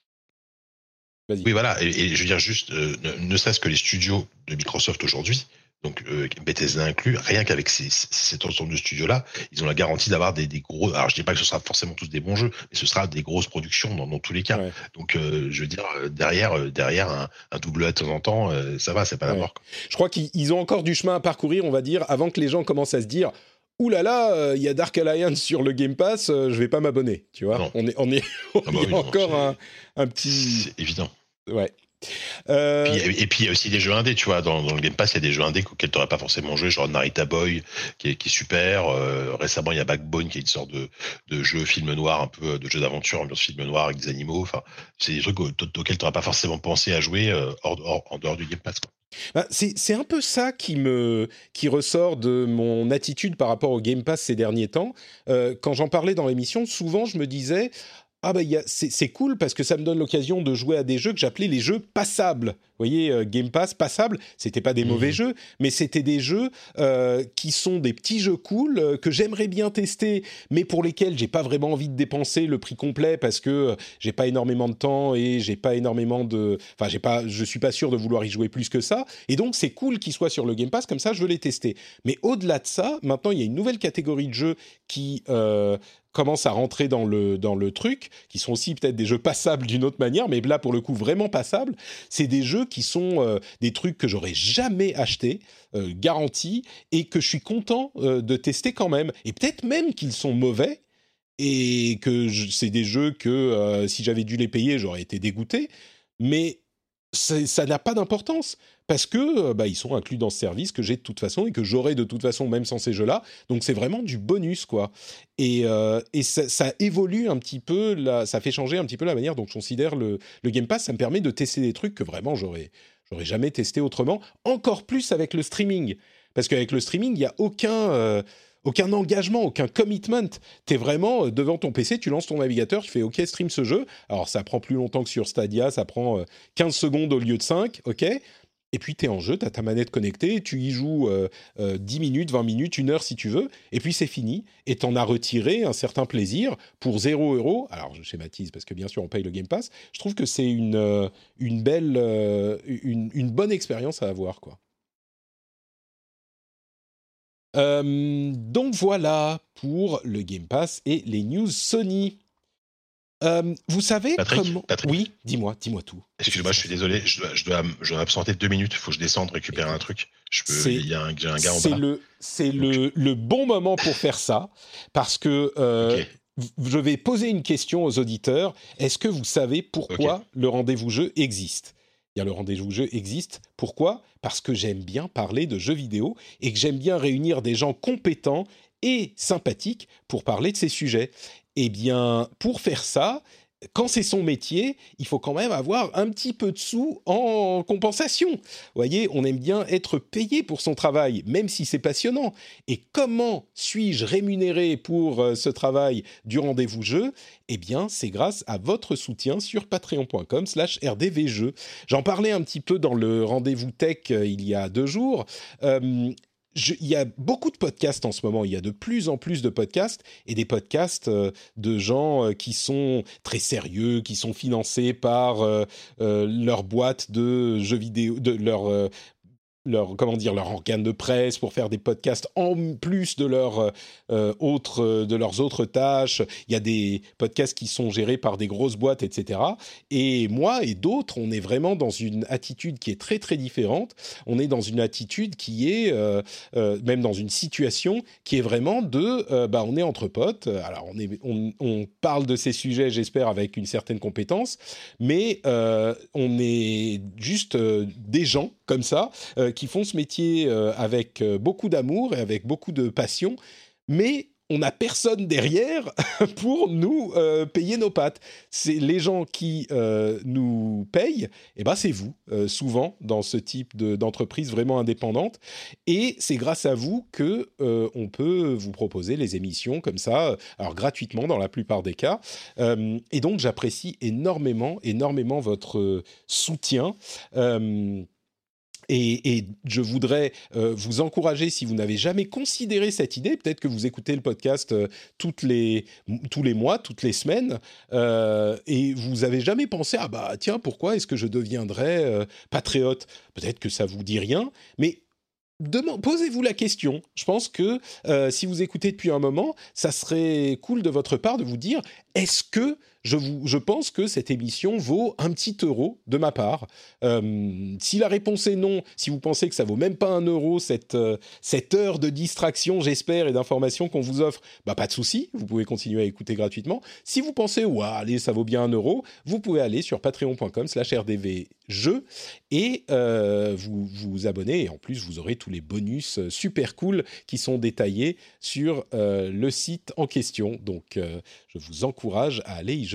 Oui, voilà, et, et, je veux dire juste, euh, ne, ne serait-ce que les studios de Microsoft aujourd'hui donc euh, Bethesda inclus, rien qu'avec ces, cet ensemble de studios-là, ils ont la garantie d'avoir des, des, gros. Alors je dis pas que ce sera forcément tous des bons jeux, mais ce sera des grosses productions dans, dans tous les cas. Ouais. Donc euh, je veux dire euh, derrière, euh, derrière un, un, double A de temps en temps, euh, ça va, c'est pas ouais. la mort. Je crois qu'ils ont encore du chemin à parcourir, on va dire, avant que les gens commencent à se dire. Ouh là là, il y a Dark Alliance sur le Game Pass, je vais pas m'abonner, tu vois. Non. On est, on est, on ah bah oui, encore non, un, un petit. C'est évident. Ouais. Euh... Puis, et puis il y a aussi des jeux indés, tu vois. Dans, dans le Game Pass, il y a des jeux indés auxquels tu n'aurais pas forcément joué, genre Narita Boy, qui est, qui est super. Euh, récemment, il y a Backbone, qui est une sorte de, de jeu film noir, un peu de jeu d'aventure, ambiance film noir avec des animaux. Enfin, c'est des trucs auxquels tu n'aurais pas forcément pensé à jouer euh, hors, hors, en dehors du Game Pass. Quoi. Bah, c'est un peu ça qui me qui ressort de mon attitude par rapport au Game Pass ces derniers temps. Euh, quand j'en parlais dans l'émission, souvent je me disais ah bah c'est cool parce que ça me donne l'occasion de jouer à des jeux que j'appelais les jeux passables. Vous voyez, euh, Game Pass passable, c'était pas des mmh. mauvais jeux, mais c'était des jeux euh, qui sont des petits jeux cool euh, que j'aimerais bien tester, mais pour lesquels j'ai pas vraiment envie de dépenser le prix complet parce que j'ai pas énormément de temps et j'ai pas énormément de, enfin j'ai pas, je suis pas sûr de vouloir y jouer plus que ça. Et donc c'est cool qu'ils soient sur le Game Pass comme ça, je veux les tester. Mais au-delà de ça, maintenant il y a une nouvelle catégorie de jeux qui commencent à rentrer dans le, dans le truc, qui sont aussi peut-être des jeux passables d'une autre manière, mais là pour le coup vraiment passables, c'est des jeux qui sont euh, des trucs que j'aurais jamais achetés, euh, garantis, et que je suis content euh, de tester quand même. Et peut-être même qu'ils sont mauvais, et que c'est des jeux que euh, si j'avais dû les payer, j'aurais été dégoûté, mais ça n'a pas d'importance parce que bah, ils sont inclus dans ce service que j'ai de toute façon et que j'aurai de toute façon même sans ces jeux-là. Donc c'est vraiment du bonus quoi. Et, euh, et ça, évolue un petit peu, la, ça fait changer un petit peu la manière dont je considère le, le Game Pass. Ça me permet de tester des trucs que vraiment j'aurais j'aurais jamais testé autrement. Encore plus avec le streaming parce qu'avec le streaming il y a aucun euh, aucun engagement, aucun commitment. Tu es vraiment euh, devant ton PC, tu lances ton navigateur, tu fais OK, stream ce jeu. Alors ça prend plus longtemps que sur Stadia, ça prend 15 secondes au lieu de 5, OK et puis tu es en jeu, tu as ta manette connectée, tu y joues euh, euh, 10 minutes, 20 minutes, une heure si tu veux, et puis c'est fini, et tu en as retiré un certain plaisir pour 0 euros. Alors je schématise parce que bien sûr on paye le Game Pass, je trouve que c'est une, euh, une belle, euh, une, bonne expérience à avoir. quoi. Euh, donc voilà pour le Game Pass et les news Sony. Euh, vous savez Patrick, comment Patrick. Oui, dis-moi, dis-moi tout. Excuse-moi, je suis désolé, je dois, je dois, je dois m'absenter deux minutes. Il faut que je descende récupérer un truc. Il y a un, j'ai un gars en bas. le, c'est le, le bon moment pour faire ça, parce que euh, je vais poser une question aux auditeurs. Est-ce que vous savez pourquoi le rendez-vous jeu existe? Eh Bien, le rendez-vous jeu existe. Pourquoi? Parce que j'aime bien parler de jeux vidéo et que j'aime bien réunir des gens compétents et sympathiques pour parler de ces sujets. Eh bien, pour faire ça, quand c'est son métier, il faut quand même avoir un petit peu de sous en compensation. Vous voyez, on aime bien être payé pour son travail, même si c'est passionnant. Et comment suis-je rémunéré pour euh, ce travail du rendez-vous jeu? Eh bien, c'est grâce à votre soutien sur patreon.com slash rdvjeux. J'en parlais un petit peu dans le rendez-vous tech euh, il y a deux jours. Euh, il y a beaucoup de podcasts en ce moment, il y a de plus en plus de podcasts et des podcasts euh, de gens euh, qui sont très sérieux, qui sont financés par euh, leur boîte de jeux vidéo, de leur leur comment dire leur organe de presse pour faire des podcasts en plus de leur euh, autres euh, de leurs autres tâches. Il y a des podcasts qui sont gérés par des grosses boîtes, etc. Et moi et d'autres, on est vraiment dans une attitude qui est très très différente. On est dans une attitude qui est euh, même dans une situation qui est vraiment de bah on est entre potes. Alors on est on, parle de ces sujets, j'espère avec une certaine compétence, mais on est juste des gens comme ça euh, qui font ce métier euh, avec euh, beaucoup d'amour et avec beaucoup de passion, mais on n'a personne derrière pour nous payer nos pattes. C'est les gens qui nous payent, et ben c'est vous, souvent dans ce type de- d'entreprise vraiment indépendante. Et c'est grâce à vous que on peut vous proposer les émissions comme ça, alors gratuitement dans la plupart des cas. Et donc j'apprécie énormément, énormément votre soutien. Et, je voudrais euh, vous encourager, si vous n'avez jamais considéré cette idée, peut-être que vous écoutez le podcast euh, les, tous les mois, toutes les semaines, euh, et vous avez jamais pensé, ah bah tiens, pourquoi est-ce que je deviendrais euh, patriote? Peut-être que ça vous dit rien, mais Posez-vous la question. Je pense que si vous écoutez depuis un moment, ça serait cool de votre part de vous dire est-ce que je, pense que cette émission vaut un petit euro de ma part Euh, Si la réponse est non, si vous pensez que ça vaut même pas un euro cette, euh, cette heure de distraction, j'espère, et d'information qu'on vous offre, bah pas de souci, vous pouvez continuer à écouter gratuitement. Si vous pensez ouais, allez, ça vaut bien un euro, vous pouvez aller sur patreon.com/slash rdvjeux et euh, vous vous abonner. Et en plus, vous aurez tous les bonus super cool qui sont détaillés sur le site en question. Donc, je vous encourage à aller y jeter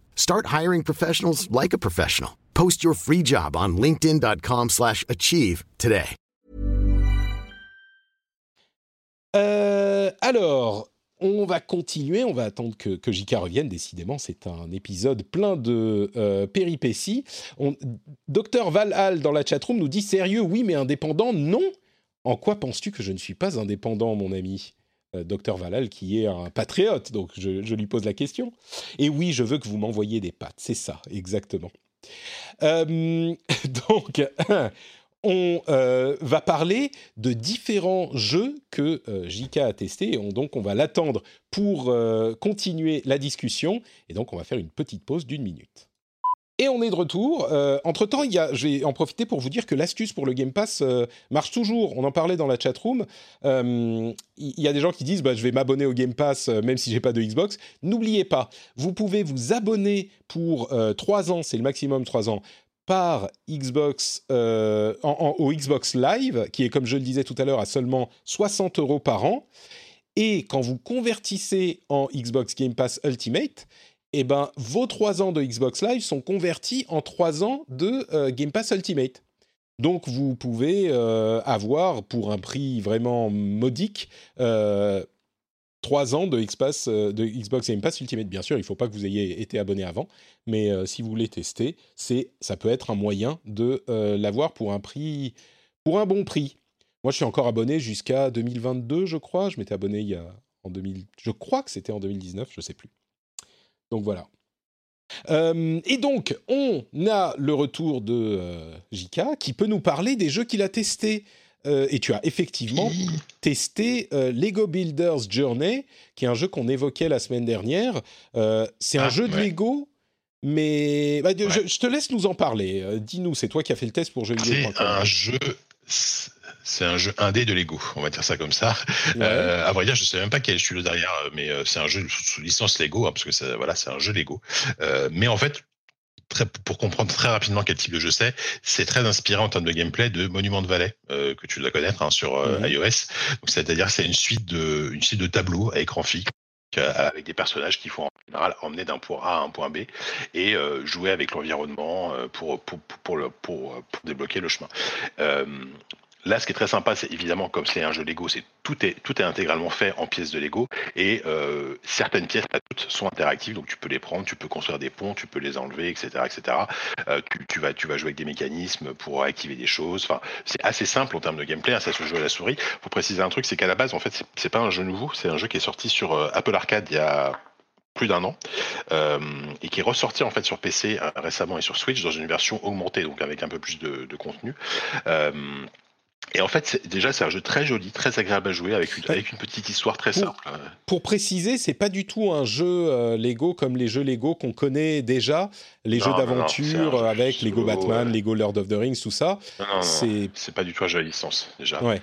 Start hiring professionals like a professional. Post your free job on linkedin.com/achieve slash achieve today. Euh, alors, on va continuer, on va attendre que, JK revienne. Décidément, c'est un épisode plein de euh, péripéties. On, Docteur Valhall dans la chatroom nous dit sérieux, oui, mais indépendant, non. En quoi penses-tu que je ne suis pas indépendant, mon ami? Docteur Valhall, qui est un patriote, donc je, lui pose la question. Et oui, je veux que vous m'envoyiez des pattes, c'est ça, exactement. Euh, donc, on euh, va parler de différents jeux que euh, JK a testés. Et on- donc, on va l'attendre pour euh, continuer la discussion. Et donc, on va faire une petite pause d'une minute. Et on est de retour. Euh, entre-temps, il y vais en profiter pour vous dire que l'astuce pour le Game Pass euh, marche toujours. On en parlait dans la chatroom. Euh, Il y, a des gens qui disent bah, je vais m'abonner au Game Pass même si j'ai pas de Xbox. N'oubliez pas, vous pouvez vous abonner pour euh, 3 ans, c'est le maximum 3 ans, par Xbox au Xbox Live, qui est comme je le disais tout à l'heure à seulement 60 euros par an. Et quand vous convertissez en Xbox Game Pass Ultimate, eh ben, vos 3 ans de Xbox Live sont convertis en 3 ans de euh, Game Pass Ultimate. Donc vous pouvez euh, avoir pour un prix vraiment modique euh, trois ans de Xbox, de Xbox Game Pass Ultimate. Bien sûr, il ne faut pas que vous ayez été abonné avant, mais si vous voulez tester, c'est, ça peut être un moyen de l'avoir pour un prix, pour un bon prix. Moi, je suis encore abonné jusqu'à 2022, je crois. Je m'étais abonné il y a en 2000, je crois que c'était en 2019, je ne sais plus. Donc voilà. Euh, et donc, on a le retour de euh, Jika qui peut nous parler des jeux qu'il a testés. Euh, et tu as effectivement testé Lego Builders Journey, qui est un jeu qu'on évoquait la semaine dernière. c'est un ah, jeu de Lego, mais bah, je, te laisse nous en parler. Dis-nous, c'est toi qui as fait le test pour jeux vidéo. C'est un jeu c'est un jeu indé de Lego, on va dire ça comme ça. Euh, à vrai dire, je sais même pas quel studio derrière, mais euh, c'est un jeu sous licence Lego, hein, parce que voilà, c'est un jeu Lego. Euh, mais en fait, Très, pour comprendre très rapidement quel type de jeu c'est, c'est très inspiré en termes de gameplay de Monument de Valley euh, que tu dois connaître hein, sur euh, mhm. iOS. Donc c'est-à-dire c'est une suite de une suite de tableaux à écran fixe avec des personnages qui font en général emmener d'un point A à un point B et euh, jouer avec l'environnement pour pour, pour, le, pour, pour, débloquer le chemin. Là, ce qui est très sympa, c'est évidemment comme c'est un jeu Lego, c'est tout est tout est intégralement fait en pièces de Lego et euh, certaines pièces, pas toutes, sont interactives, donc tu peux les prendre, tu peux construire des ponts, tu peux les enlever, etc., etc. Euh, tu, vas tu vas jouer avec des mécanismes pour activer des choses. Enfin, c'est assez simple en termes de gameplay. Hein, ça se joue à la souris. Faut préciser un truc, c'est qu'à la base, en fait, c'est pas un jeu nouveau, c'est un jeu qui est sorti sur euh, Apple Arcade il y a plus d'un an et qui est ressorti en fait sur PC récemment et sur Switch dans une version augmentée donc avec un peu plus de, contenu et en fait, déjà, c'est un jeu très joli, très agréable à jouer, avec une, avec une petite histoire très pour, simple. Pour préciser, c'est pas du tout un jeu euh, Lego comme les jeux Lego qu'on connaît déjà, les jeux d'aventure avec Lego Batman, Lego Lord of the Rings, tout ça. C'est pas du tout un jeu à licence, déjà. Ouais.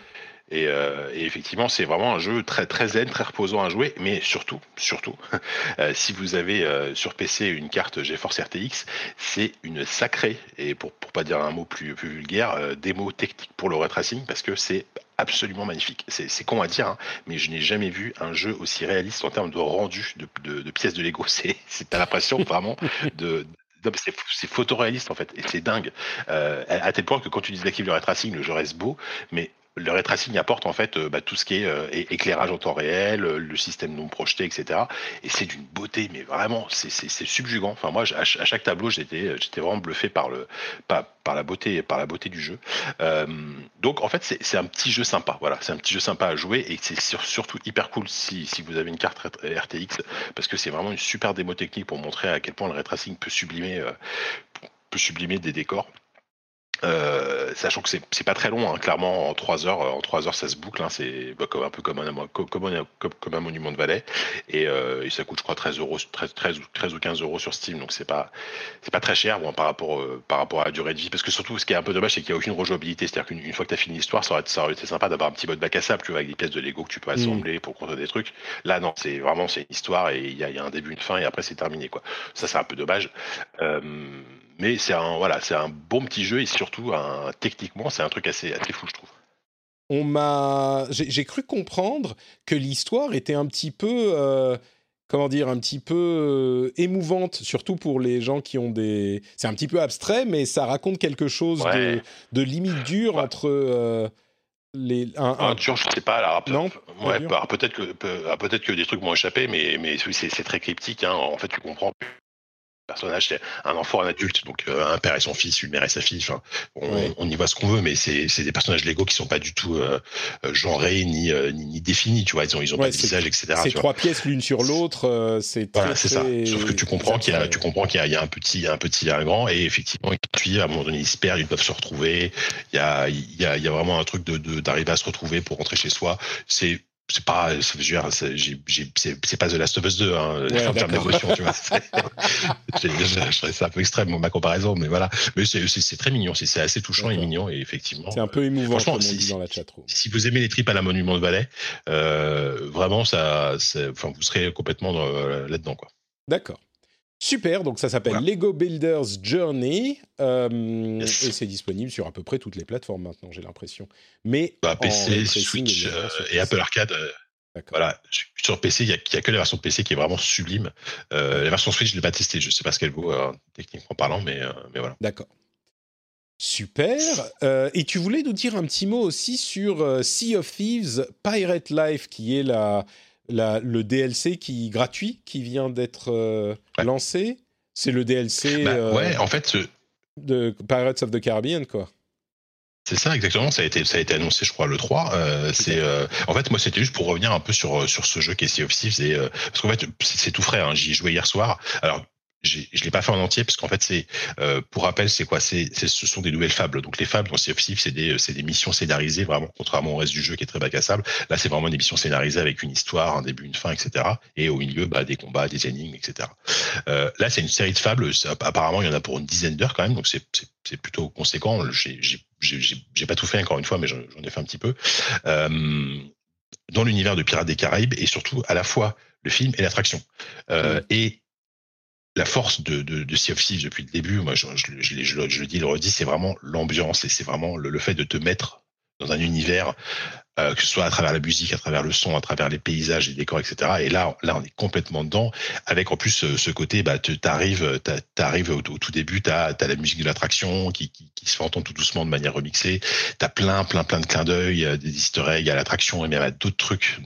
Euh, et, effectivement, c'est vraiment un jeu très zen, très reposant à jouer. Mais surtout, surtout, euh, si vous avez euh, sur PC une carte GeForce RTX, c'est une sacrée et pour pour pas dire un mot plus plus vulgaire, démo technique pour le ray tracing parce que c'est absolument magnifique. C'est con à dire, hein, mais je n'ai jamais vu un jeu aussi réaliste en termes de rendu de, pièces de Lego. C'est t'as l'impression vraiment de c'est photoréaliste en fait, et c'est dingue. à tel point que quand tu désactives le ray tracing, le jeu reste beau, mais le ray tracing apporte en fait euh, bah, tout ce qui est euh, éclairage en temps réel, euh, le système non projeté, etc. Et c'est d'une beauté, mais vraiment, c'est subjugant. Enfin moi, à, chaque tableau, j'étais vraiment bluffé par la beauté du jeu. donc en fait, c'est un petit jeu sympa. Voilà, c'est un petit jeu sympa à jouer et c'est surtout hyper cool si, vous avez une carte RTX parce que c'est vraiment une super démo technique pour montrer à quel point le ray peut sublimer des décors. Euh, sachant que c'est pas très long, hein, clairement en 3 heures, en 3 heures ça se boucle, hein, c'est bah, un peu comme un, comme, comme, un monument de Valais, et, euh, et, ça coûte je crois 13 euros, 13, 13, ou 15 euros sur Steam, donc c'est pas c'est pas très cher bon, par rapport euh, par rapport à la durée de vie, parce que surtout ce qui est un peu dommage c'est qu'il n'y a aucune rejouabilité, c'est-à-dire qu'une fois que tu as fini l'histoire, ça, ça aurait, été sympa d'avoir un petit mode bac à sable, tu vois, avec des pièces de Lego que tu peux mm. assembler pour construire des trucs. Là non, c'est vraiment c'est une histoire et il y a, y a, un début, une fin et après c'est terminé quoi. Ça c'est un peu dommage. Euh, mais c'est un voilà, c'est un bon petit jeu et surtout un, techniquement c'est un truc assez assez fou je trouve. On m'a, j'ai cru comprendre que l'histoire était un petit peu, euh, comment dire, un petit peu euh, émouvante, surtout pour les gens qui ont des. C'est un petit peu abstrait, mais ça raconte quelque chose de, de, limite dur entre. Euh, les, un, un... dur, je sais pas. Alors, non, ouais, bah, peut-être que peut-être que des trucs m'ont échappé, mais mais c'est très cryptique. Hein. En fait, tu comprends personnage, c'est un enfant, un adulte, donc euh, un père et son fils, une mère et sa fille. Enfin, on, y voit ce qu'on veut, mais c'est des personnages Lego qui sont pas du tout euh, euh genrés ni, euh, ni, ni définis. Tu vois, ils ont ils ont pas de visage, etc. C'est trois pièces l'une sur l'autre. c'est voilà, c'est ça. Sauf que tu comprends qu'il y a tu comprends qu'il y, a un petit un petit un grand et effectivement puis à un moment donné ils se perdent, ils peuvent se retrouver. Il y a il y a, il y a vraiment un truc de d'arriver à se retrouver pour rentrer chez soi. C'est c'est pas, c'est pas The Last of Us 2 hein, en termes d'émotion, tu vois. je un peu extrême ma comparaison, mais voilà. Mais c'est très mignon, c'est assez touchant et mignon et effectivement. C'est un peu émouvant, franchement, si, dans la Si vous aimez les tripes à la Monument de Valais, euh, vraiment ça, enfin vous serez complètement là-dedans quoi. D'accord. Super, donc ça s'appelle Lego Builders Journey euh, et c'est disponible sur à peu près toutes les plateformes maintenant, j'ai l'impression. Mais bah, PC, Switch euh, et, Apple Arcade. Euh, voilà, sur PC, il n'y a, que la version PC qui est vraiment sublime. la version Switch, je ne l'ai pas testée, je ne sais pas ce qu'elle vaut techniquement parlant, mais, mais voilà. D'accord. Super. et tu voulais nous dire un petit mot aussi sur Sea of Thieves Pirate Life, qui est la la, le DLC qui gratuit qui vient d'être lancé. C'est le DLC. Bah, ouais, en fait. De Pirates of the Caribbean, quoi. C'est ça exactement, ça a été ça a été annoncé je crois le 3. Euh, c'est euh, en fait moi c'était juste pour revenir un peu sur sur ce jeu qui est Sea of Thieves et euh, parce qu'en fait c'est tout frais. Hein, J'y ai joué hier soir. Alors je l'ai pas fait en entier parce qu'en fait c'est euh, pour rappel c'est quoi? C'est ce sont des nouvelles fables. Donc les fables dans Sea of Thieves c'est des c'est des missions scénarisées vraiment contrairement au reste du jeu qui est très bac à sable. Là c'est vraiment des missions scénarisées avec une histoire un début une fin etc et au milieu bah des combats des énigmes etc euh, là c'est une série de fables. Apparemment il y en a pour une dizaine d'heures quand même. Donc c'est c'est plutôt conséquent. J'ai j'ai pas tout fait encore une fois mais j'en ai fait un petit peu. Euh, dans l'univers de Pirates des Caraïbes et surtout à la fois le film et l'attraction. Euh, et la force de, de, Sea of Thieves depuis le début, moi je, je, le dis, le redis, c'est vraiment l'ambiance et c'est vraiment le, fait de te mettre dans un univers, euh, que ce soit à travers la musique, à travers le son, à travers les paysages, les décors, etc. Et là, là, on est complètement dedans, avec en plus ce, côté, bah, t'arrives, t'arrives au, au, tout début, t'as as la musique de l'attraction qui, se fait entendre tout doucement de manière remixée, t'as plein, plein, plein de clins d'œil, euh, des Easter eggs à l'attraction et même à d'autres trucs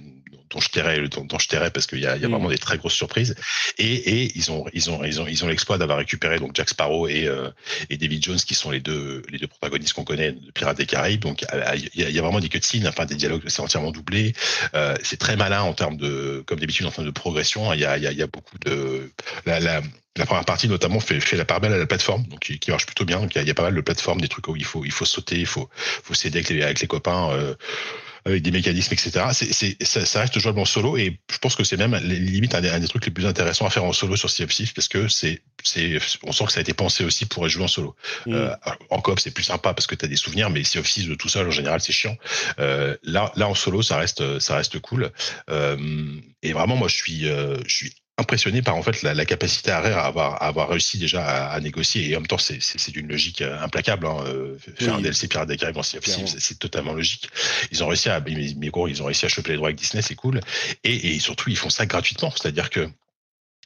dont je tairais, dont, je tairais parce qu'il y a, il y a vraiment mm. des très grosses surprises. Et, et ils ont, ils ont, ils ont, ils ont l'exploit d'avoir récupéré donc Jack Sparrow et, euh, et David Jones qui sont les deux, les deux protagonistes qu'on connaît de Pirates des Caraïbes. Donc il y a, il y a vraiment des cutscenes, enfin des dialogues, c'est entièrement doublé. Euh, c'est très malin en termes de, comme d'habitude en termes de progression. Il y a, il y a, il y a beaucoup de la, la la première partie notamment fait, fait la part belle à la plateforme, donc qui, marche plutôt bien. Donc il y, a, il y, a, pas mal de plateformes, des trucs où il faut il faut sauter, il faut faut s'aider avec les, avec les copains. Euh, avec des mécanismes, etc. C'est, c'est, ça, ça, reste jouable en solo et je pense que c'est même limite un des, un des trucs les plus intéressants à faire en solo sur CFC parce que c'est, c'est, on sent que ça a été pensé aussi pour jouer en solo. Mm. Euh, en coop, c'est plus sympa parce que tu as des souvenirs, mais Sea of Thieves de tout seul, en général, c'est chiant. Euh, là, là, en solo, ça reste, ça reste cool. Euh, et vraiment, moi, je suis, euh, je suis impressionné par en fait la, la capacité à Rare à avoir, à avoir réussi déjà à, à, négocier. Et en même temps c'est d'une logique euh, implacable hein. Euh, faire un DLC Pirates des Caraïbes en c'est totalement logique. Ils ont réussi à mais, mais gros ils ont réussi à choper les droits avec Disney c'est cool. Et, et surtout ils font ça gratuitement. C'est à dire que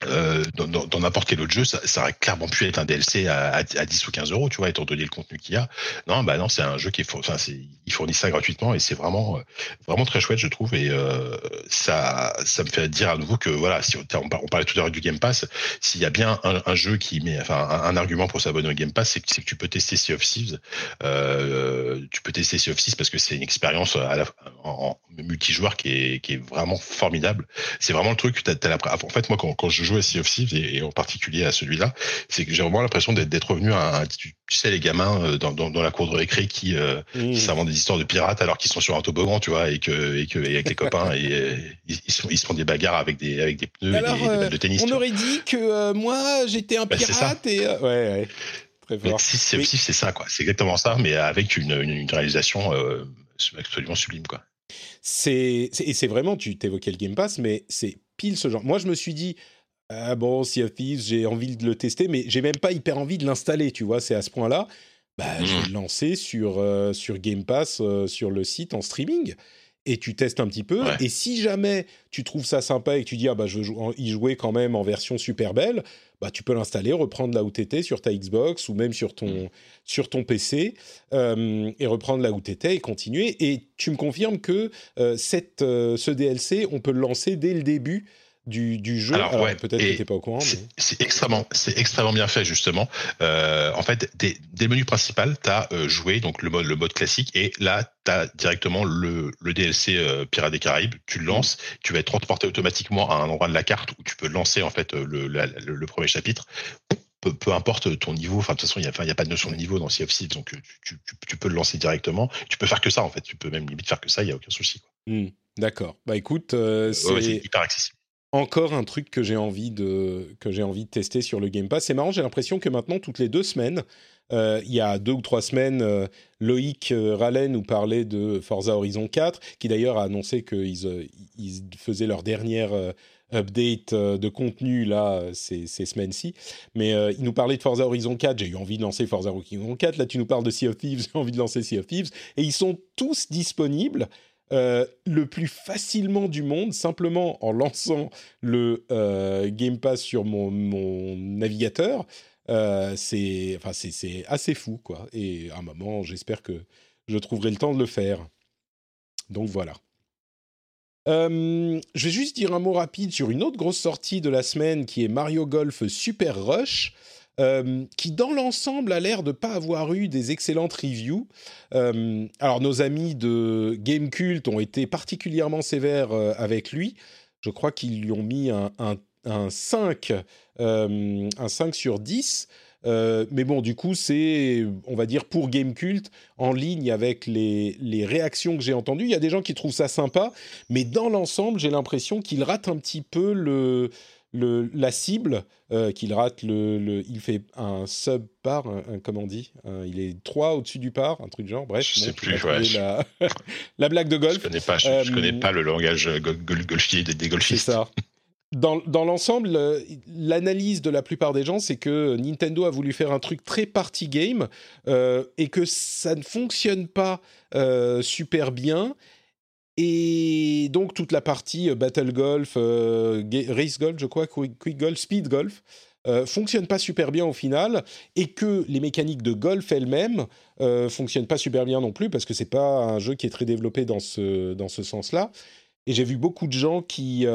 euh, dans n'importe quel autre jeu, ça, ça, aurait clairement pu être un DLC à, à, 10 ou 15 euros, tu vois, étant donné le contenu qu'il y a. Non, bah non, c'est un jeu qui est, enfin, c'est, ils fournissent ça gratuitement et c'est vraiment, vraiment très chouette, je trouve. Et euh, ça, ça me fait dire à nouveau que voilà, si on, on parlait tout à l'heure du Game Pass, s'il y a bien un, un, jeu qui met, enfin, un, argument pour s'abonner au Game Pass, c'est que, que, tu peux tester Sea of Thieves. Euh, tu peux tester Sea of Thieves parce que c'est une expérience à la, en, multijoueur qui est, qui est vraiment formidable. C'est vraiment le truc. T'as, as en fait, moi, quand, quand je joue à Sea of Thieves et, en particulier à celui-là, c'est que j'ai vraiment l'impression d'être revenu à un, tu, sais, les gamins euh, dans, dans, dans la cour de récré qui, euh, mmh. qui s'inventent des histoires de pirates alors qu'ils sont sur un toboggan, tu vois, et que, et que, et avec les copains, et, euh, ils, sont, ils se font des bagarres avec des, avec des pneus alors, et des, balles de tennis. On aurait dit que moi, j'étais un bah, pirate et, ouais, ouais. Très fort. Sea of Thieves, c'est ça, quoi. C'est exactement ça, mais avec une, une, une réalisation absolument sublime, quoi. C'est, et c'est vraiment, tu t'évoquais le Game Pass, mais c'est pile ce genre. Moi, je me suis dit, ah bon, Sea of Thieves, j'ai envie de le tester, mais j'ai même pas hyper envie de l'installer, tu vois, c'est à ce point-là. Bah, je vais mmh. le lancer sur, euh, sur Game Pass, euh, sur le site en streaming, et tu testes un petit peu. Et si jamais tu trouves ça sympa et que tu dis, ah bah, je veux y jouer quand même en version super belle, bah, tu peux l'installer, reprendre la OTT sur ta Xbox ou même sur ton, mmh. sur ton PC, euh, et reprendre la OTT et continuer. Et tu me confirmes que cette, ce DLC, on peut le lancer dès le début du, du jeu. Alors, ouais, peut-être que t'es pas au courant. C'est extrêmement, c'est extrêmement bien fait justement. Euh, en fait, dès, dès, le menu principal, t'as euh, joué donc le mode, le mode classique, et là, t'as directement le, le DLC euh, Pirates des Caraïbes. Tu le lances, tu vas être transporté automatiquement à un endroit de la carte où tu peux lancer en fait le, le, premier chapitre. Peu, peu, importe ton niveau, enfin de toute façon il n'y a, a, pas de notion de niveau dans Sea of Thieves, donc tu, tu, tu, peux le lancer directement. Tu peux faire que ça en fait, tu peux même limite faire que ça, il y a aucun souci. Mm. D'accord. Bah écoute, euh, c'est hyper accessible encore un truc que j'ai envie de que j'ai envie de tester sur le Game Pass. C'est marrant, j'ai l'impression que maintenant toutes les deux semaines, euh, il y a deux ou trois semaines, euh, Loïc euh, Rallen nous parlait de Forza Horizon 4, qui d'ailleurs a annoncé qu'ils ils faisaient leur dernière update de contenu là ces semaines-ci. Mais il nous parlait de Forza Horizon 4, j'ai eu envie de lancer Forza Horizon 4. Là, tu nous parles de Sea of Thieves, j'ai envie de lancer Sea of Thieves. Et ils sont tous disponibles. Euh, le plus facilement du monde, simplement en lançant le euh, Game Pass sur mon, mon navigateur. Euh, c'est assez fou, quoi. Et à un moment, j'espère que je trouverai le temps de le faire. Donc voilà. Je vais juste dire un mot rapide sur une autre grosse sortie de la semaine qui est Mario Golf Super Rush. Euh, qui dans l'ensemble a l'air de pas avoir eu des excellentes reviews. Euh, alors nos amis de Game Cult ont été particulièrement sévères avec lui. Je crois qu'ils lui ont mis un, un, un 5, un 5 sur 10. Euh, mais bon, du coup, c'est, on va dire, pour Game Cult, en ligne avec les, les réactions que j'ai entendues. Il y a des gens qui trouvent ça sympa, mais dans l'ensemble, j'ai l'impression qu'il rate un petit peu le, le, la cible, euh, qu'il rate le, le, Il fait un sub-par, un, comment on dit Il est 3 au-dessus du par, un truc genre. Bref, je sais plus, ouais, la, la, blague de golf. Je connais pas, je, connais euh, pas le langage golfier des, golfistes. C'est ça. dans, dans l'ensemble, l'analyse de la plupart des gens, c'est que Nintendo a voulu faire un truc très party game euh, et que ça ne fonctionne pas euh, super bien. Et donc toute la partie euh, Battle Golf, Race Golf, je crois, Quick Golf, Speed Golf, fonctionne pas super bien au final, et que les mécaniques de golf elles-mêmes fonctionnent pas super bien non plus parce que c'est pas un jeu qui est très développé dans ce dans ce sens-là. Et j'ai vu beaucoup de gens qui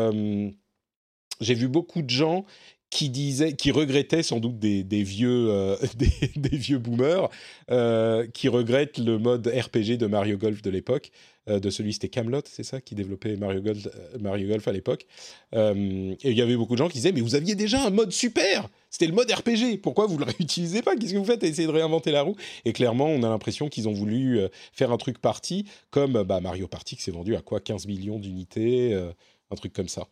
j'ai vu beaucoup de gens qui disaient, qui regrettaient sans doute des, vieux, euh, des, vieux boomers, euh, qui regrettent le mode RPG de Mario Golf de l'époque, euh, de celui c'était Camelot, c'est ça, qui développait Mario Golf, Mario Golf à l'époque. et il y avait beaucoup de gens qui disaient, mais vous aviez déjà un mode super, c'était le mode RPG, pourquoi vous le réutilisez pas? Qu'est-ce que vous faites? À essayer de réinventer la roue. Et clairement, on a l'impression qu'ils ont voulu faire un truc party, comme bah, Mario Party qui s'est vendu à quoi? 15 millions d'unités, un truc comme ça.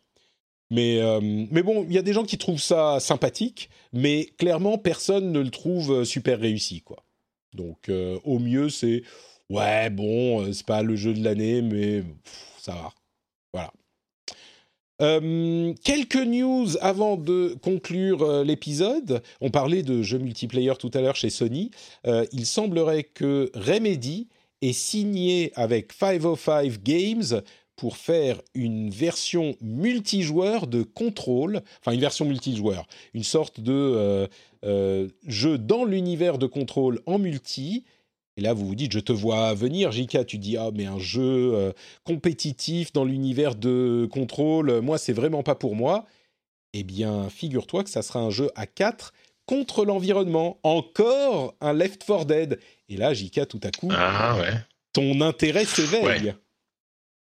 Mais, euh, mais bon, il y a des gens qui trouvent ça sympathique, mais clairement, personne ne le trouve euh, super réussi, quoi. Donc, euh, au mieux, c'est ouais, bon, c'est pas le jeu de l'année, mais ça va. Voilà. quelques news avant de conclure l'épisode. On parlait de jeux multiplayer tout à l'heure chez Sony. il semblerait que Remedy ait signé avec 505 Games pour faire une version multijoueur de Control, enfin une version multijoueur, une sorte de euh, euh, jeu dans l'univers de Control en multi. Et là, vous vous dites, je te vois venir, Jika, tu dis, ah, mais un jeu euh, compétitif dans l'univers de Control, moi, c'est vraiment pas pour moi. Eh bien, figure-toi que ça sera un jeu à 4 contre l'environnement. Encore un Left 4 Dead. Et là, Jika, tout à coup, ah, ton intérêt s'éveille.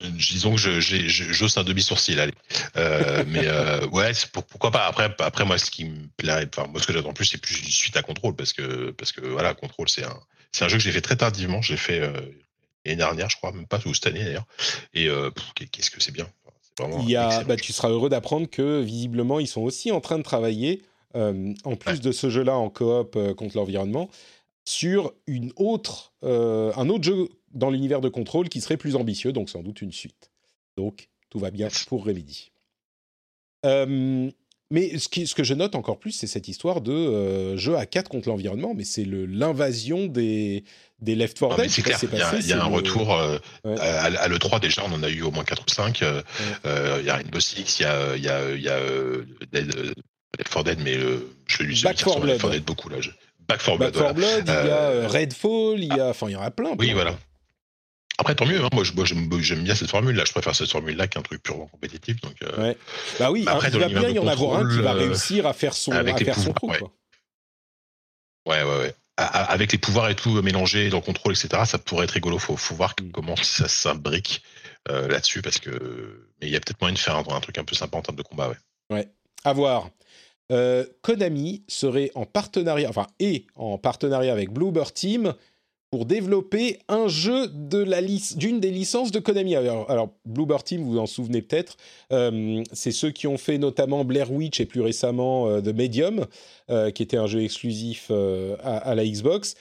Disons que j'ose un demi sourcil, allez. Euh, mais euh, ouais, pourquoi pas. Après, après moi, ce qui me plaît, enfin moi, ce que j'attends plus, c'est plus une suite à contrôle, parce que parce que voilà, contrôle, c'est un c'est un jeu que j'ai fait très tardivement. J'ai fait euh, l'année dernière, je crois, même pas ou cette année d'ailleurs. Et qu'est-ce que c'est bien. Il y a, bah, tu seras heureux d'apprendre que visiblement, ils sont aussi en train de travailler, en plus de ce jeu-là en coop contre l'environnement, sur une autre, un autre jeu dans l'univers de contrôle qui serait plus ambitieux, donc sans doute une suite. Donc tout va bien pour Remedy. Euh, mais ce, qui, ce, que je note encore plus, c'est cette histoire de euh, jeu à 4 contre l'environnement, mais c'est l'invasion des, des Left 4 Dead. C'est clair, il y a, un retour euh, à, l'E3 déjà, on en a eu au moins 4 ou 5. Il y a Rainbow Six, il y a, y a, y a Dead, Left 4 Dead, mais je lui Back Left 4 Dead beaucoup là. Back 4 Blood, Back 4 Blood il y a Redfall, il y a, enfin il y en a plein. Oui, voilà. Après, tant mieux. Hein. Moi, j'aime bien cette formule-là. Je préfère cette formule-là qu'un truc purement compétitif. Donc, euh... ouais. Bah oui. après, il va bien y en avoir un qui va euh, réussir à faire son, avec à faire son trou. Ouais. ouais, ouais, ouais. Avec les pouvoirs et tout mélangés dans le contrôle, etc., ça pourrait être rigolo. Faut, faut voir mm. comment ça s'imbrique euh, là-dessus, parce que mais il y a peut-être moyen de faire un, un, truc un peu sympa en termes de combat, ouais. Ouais. À voir. Euh, Konami serait en partenariat, enfin, et en partenariat avec Bluebird Team pour développer un jeu de d'une des licences de Konami. Alors, alors, Team, vous vous en souvenez peut-être, euh, c'est ceux qui ont fait notamment Blair Witch et plus récemment euh, The Medium, euh, qui était un jeu exclusif à, la Xbox.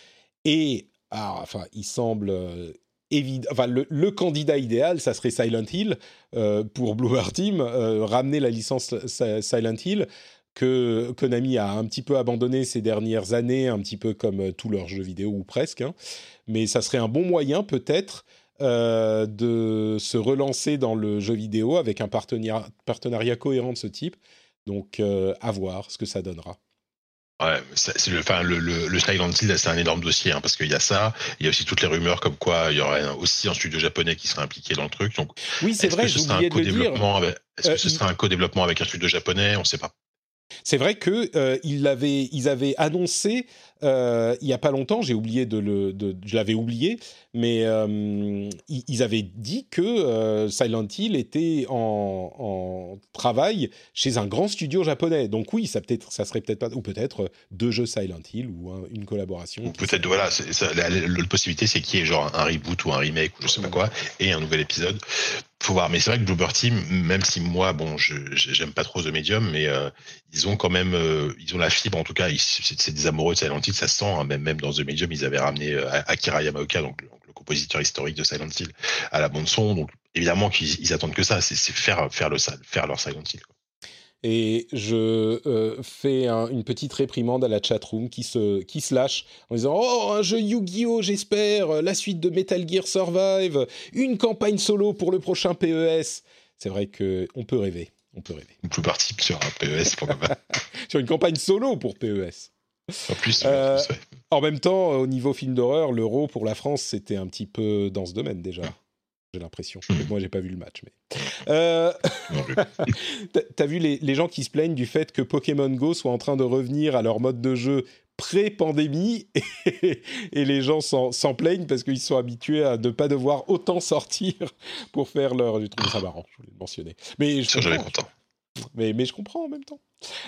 Et ah, enfin, il semble évident, enfin, le, candidat idéal, ça serait Silent Hill pour Bluebird Team, ramener la licence Silent Hill que Konami a un petit peu abandonné ces dernières années, un petit peu comme euh, tous leurs jeux vidéo ou presque. Hein. Mais ça serait un bon moyen peut-être euh, de se relancer dans le jeu vidéo avec un partenariat, partenariat cohérent de ce type. Donc euh, à voir ce que ça donnera. Ouais, c'est le, enfin, le, le, le Silent Hill, c'est un énorme dossier, hein, parce qu'il y a ça, il y a aussi toutes les rumeurs comme quoi il y aurait aussi un studio japonais qui serait impliqué dans le truc. Donc, oui, c'est vrai, le dire. Est-ce que ce sera un co-développement avec un studio japonais? On ne sait pas. C'est vrai que euh, ils, avaient, ils avaient annoncé euh, il y a pas longtemps, j'ai oublié de le, je l'avais oublié, mais euh, ils, avaient dit que euh, Silent Hill était en, travail chez un grand studio japonais. Donc oui, ça peut-être, ça serait peut-être pas, ou peut-être deux jeux Silent Hill ou une collaboration. Ou peut-être voilà, la, la, possibilité c'est qu'il y ait genre un reboot ou un remake ou je sais pas quoi et un nouvel épisode faut voir. Mais c'est vrai que Bloober Team, même si moi, bon, je j'aime pas trop The Medium, mais euh, ils ont quand même, euh, ils ont la fibre. En tout cas, c'est des amoureux de Silent Hill, ça sent. Hein, même même dans The Medium, ils avaient ramené euh, Akira Yamaoka, donc le, compositeur historique de Silent Hill, à la bande son. Donc évidemment qu'ils attendent que ça, c'est faire faire le faire leur Silent Hill. Quoi et je euh, fais une petite réprimande à la chatroom qui se, qui se lâche en disant Oh, un jeu Yu-Gi-Oh, j'espère, la suite de Metal Gear Survive, une campagne solo pour le prochain PES. C'est vrai qu'on peut rêver. On peut rêver. Plus parti sur un PES, sur une campagne solo pour PES. En plus, euh, en même temps, au niveau film d'horreur, l'euro pour la France, c'était un petit peu dans ce domaine déjà j'ai l'impression. Hmm. Moi, j'ai pas vu le match, mais. Euh... T'as vu les, les, gens qui se plaignent du fait que Pokémon Go soit en train de revenir à leur mode de jeu pré-pandémie et, les gens s'en plaignent parce qu'ils sont habitués à ne pas devoir autant sortir pour faire leur. J'ai trouvé ça marrant, je voulais le mentionner. Mais je suis content. Mais, mais je comprends en même temps.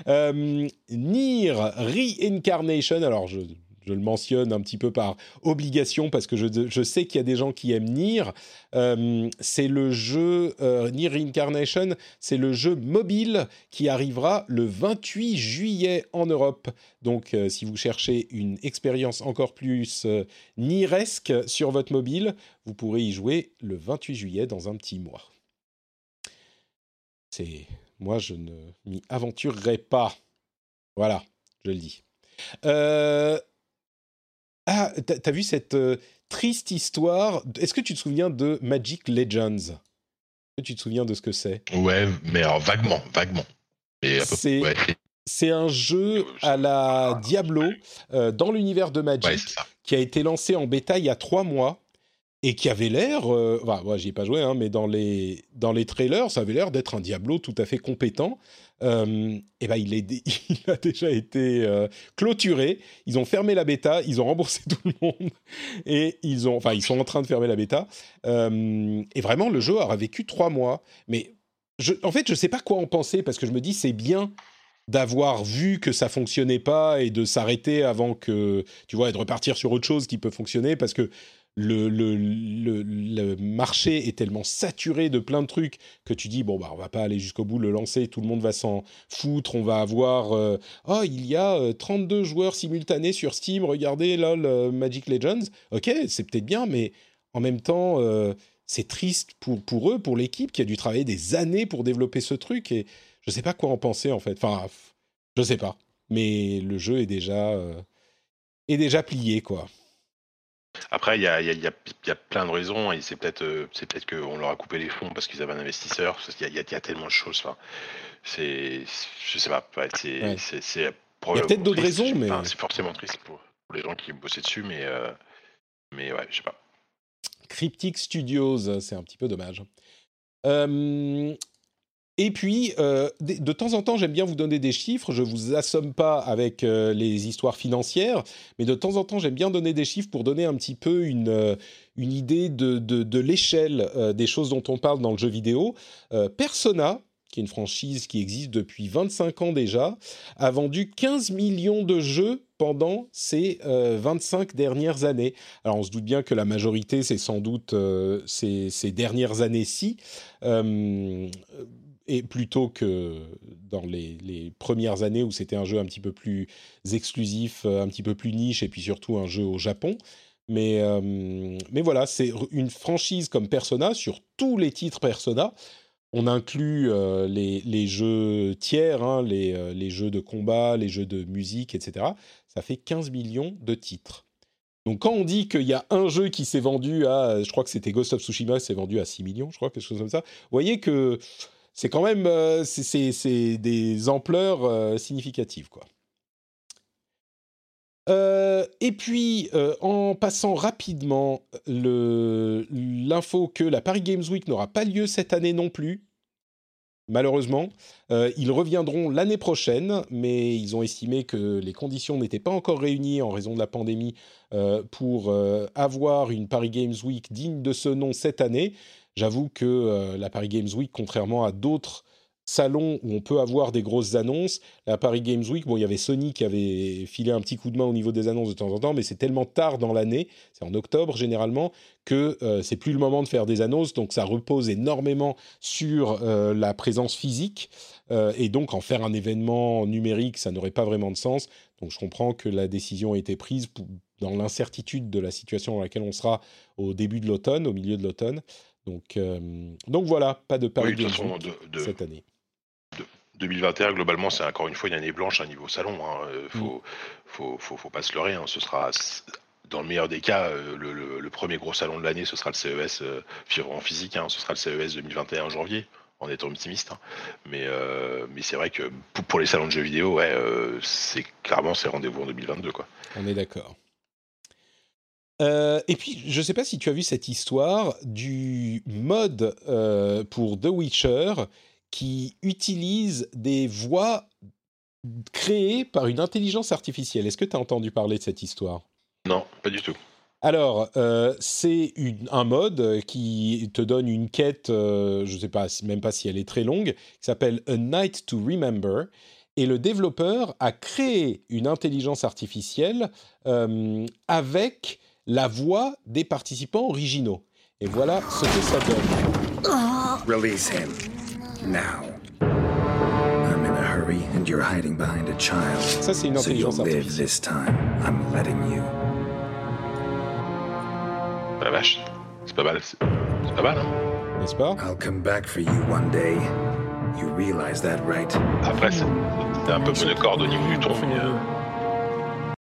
Euh, Nier Reincarnation, alors je je le mentionne un petit peu par obligation parce que je, sais qu'il y a des gens qui aiment Nier. Euh, c'est le jeu euh, Nier Reincarnation, c'est le jeu mobile qui arrivera le 28 juillet en Europe. Donc, euh, si vous cherchez une expérience encore plus Nieresque sur votre mobile, vous pourrez y jouer le 28 juillet dans un petit mois. C'est moi, je ne m'y aventurerai pas. Voilà, je le dis. Euh, ah, t'as vu cette euh, triste histoire Est-ce que tu te souviens de Magic Legends? Est-ce que tu te souviens de ce que c'est? Ouais, mais alors vaguement, vaguement. C'est un jeu à la Diablo euh, dans l'univers de Magic qui a été lancé en bêta il y a trois mois et qui avait l'air, euh, moi j'y ai pas joué, hein, mais dans les, dans les trailers, ça avait l'air d'être un Diablo tout à fait compétent. Euh, et ben il, a déjà été euh, clôturé. Ils ont fermé la bêta, ils ont remboursé tout le monde et ils ont, enfin ils sont en train de fermer la bêta. Euh, et vraiment le jeu aura vécu trois mois. Mais en fait je sais pas quoi en penser parce que je me dis c'est bien d'avoir vu que ça fonctionnait pas et de s'arrêter avant que tu vois et de repartir sur autre chose qui peut fonctionner parce que le, marché est tellement saturé de plein de trucs que tu dis bon bah on va pas aller jusqu'au bout le lancer tout le monde va s'en foutre on va avoir euh, oh il y a 32 euh, joueurs simultanés sur Steam regardez là le Magic Legends. Ok c'est peut-être bien mais en même temps euh, c'est triste pour pour eux pour l'équipe qui a dû travailler des années pour développer ce truc et je sais pas quoi en penser en fait. Enfin je sais pas. Mais le jeu est déjà est déjà plié quoi après, il y a, y, a, y a, plein de raisons et c'est peut-être euh, c'est peut-être qu'on leur a coupé les fonds parce qu'ils avaient un investisseur. Il y, y, a tellement de choses. Enfin, c'est je sais pas. c'est ouais. Il y a peut-être d'autres raisons, mais c'est forcément triste pour, les gens qui bossaient dessus, mais euh, mais ouais, je sais pas. Cryptic Studios, c'est un petit peu dommage. Euh, et puis, euh, de, temps en temps, j'aime bien vous donner des chiffres. Je vous assomme pas avec euh, les histoires financières, mais de temps en temps, j'aime bien donner des chiffres pour donner un petit peu une, euh, une idée de, de, l'échelle des choses dont on parle dans le jeu vidéo. Persona, qui est une franchise qui existe depuis 25 ans déjà, a vendu 15 millions de jeux pendant ces 25 dernières années. Alors on se doute bien que la majorité, c'est sans doute ces, dernières années-ci plutôt que dans les, premières années où c'était un jeu un petit peu plus exclusif, euh, un petit peu plus niche, et puis surtout un jeu au Japon. Mais, euh, mais voilà, c'est une franchise comme Persona, sur tous les titres Persona, on inclut euh, les, les, jeux tiers, hein, les, les, jeux de combat, les jeux de musique, etc. Ça fait 15 millions de titres. Donc quand on dit qu'il y a un jeu qui s'est vendu à, je crois que c'était Ghost of Tsushima, s'est vendu à 6 millions, je crois, quelque chose comme ça, vous voyez que c'est quand même euh, c'est des ampleurs euh, significatives quoi. Euh, et puis, en passant rapidement l'info que la Paris Games Week n'aura pas lieu cette année non plus, malheureusement. Ils reviendront l'année prochaine, mais ils ont estimé que les conditions n'étaient pas encore réunies en raison de la pandémie pour avoir une Paris Games Week digne de ce nom cette année. J'avoue que la Paris Games Week, contrairement à d'autres salon où on peut avoir des grosses annonces. La Paris Games Week, bon, il y avait Sony qui avait filé un petit coup de main au niveau des annonces de temps en temps, mais c'est tellement tard dans l'année, c'est en octobre généralement, que euh, c'est plus le moment de faire des annonces. Donc ça repose énormément sur euh, la présence physique. Euh, et donc en faire un événement numérique, ça n'aurait pas vraiment de sens. Donc je comprends que la décision a été prise dans l'incertitude de la situation dans laquelle on sera au début de l'automne, au milieu de l'automne. Donc, donc voilà, pas de Paris Games Week cette année. 2021, globalement, c'est encore une fois une année blanche à niveau salon. Il hein. euh, mm. faut, faut, faut, pas se leurrer. Hein. Ce sera, dans le meilleur des cas, euh, le, premier gros salon de l'année, ce sera le CES euh, en physique. Hein. ce sera le CES 2021 en janvier, en étant optimiste. Mais, mais c'est vrai que pour, les salons de jeux vidéo, ouais, c'est clairement c'est rendez-vous en 2022. Quoi. On est d'accord. Et puis, je ne sais pas si tu as vu cette histoire du mode pour The Witcher qui utilise des voix créées par une intelligence artificielle. Est-ce que tu as entendu parler de cette histoire? Non, pas du tout. Alors, euh, c'est un mode qui te donne une quête, euh, je ne sais pas, même pas si elle est très longue, qui s'appelle A Night to Remember. Et le développeur a créé une intelligence artificielle euh, avec la voix des participants originaux. Et voilà ce que ça donne. Release him. Now. I'm in a hurry and you're hiding behind a child. Ça, c'est une intelligence so live this time. I'm letting you. La vache. C'est pas mal. C'est pas mal, hein N'est-ce pas? I'll come back for you one day. You realize that, right? Après, c'est un peu monocorde au niveau du ton, mais... Euh...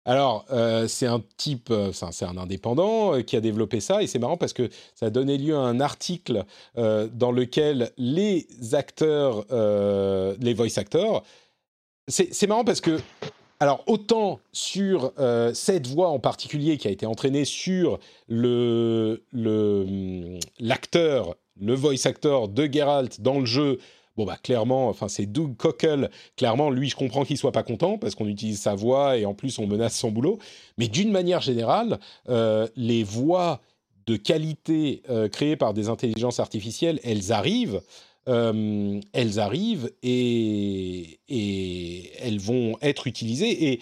Alors, euh, c'est un type, euh, c'est un indépendant euh, qui a développé ça, et c'est marrant parce que ça a donné lieu à un article dans lequel les acteurs, les voice actors, c'est marrant parce que, alors autant sur cette voix en particulier qui a été entraînée sur le l'acteur, le, le voice actor de Geralt dans le jeu Bon, bah, clairement, enfin, c'est Doug Cockle. Clairement, lui, je comprends qu'il soit pas content parce qu'on utilise sa voix et en plus, on menace son boulot. Mais d'une manière générale, euh, les voix de qualité euh, créées par des intelligences artificielles, elles arrivent. Euh, elles arrivent et, et elles vont être utilisées. Et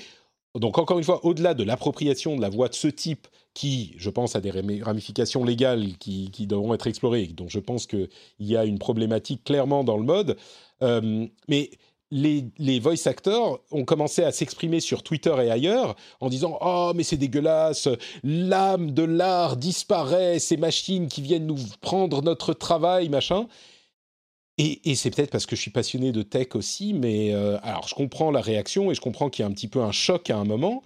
donc, encore une fois, au-delà de l'appropriation de la voix de ce type qui, je pense, a des ramifications légales qui, devront être explorées, donc je pense qu'il y a une problématique clairement dans le mode. Euh, mais les, les, voice actors ont commencé à s'exprimer sur Twitter et ailleurs en disant Oh, mais c'est dégueulasse, l'âme de l'art disparaît, ces machines qui viennent nous prendre notre travail, machin. Et, et c'est peut-être parce que je suis passionné de tech aussi, mais euh, alors je comprends la réaction et je comprends qu'il y a un petit peu un choc à un moment,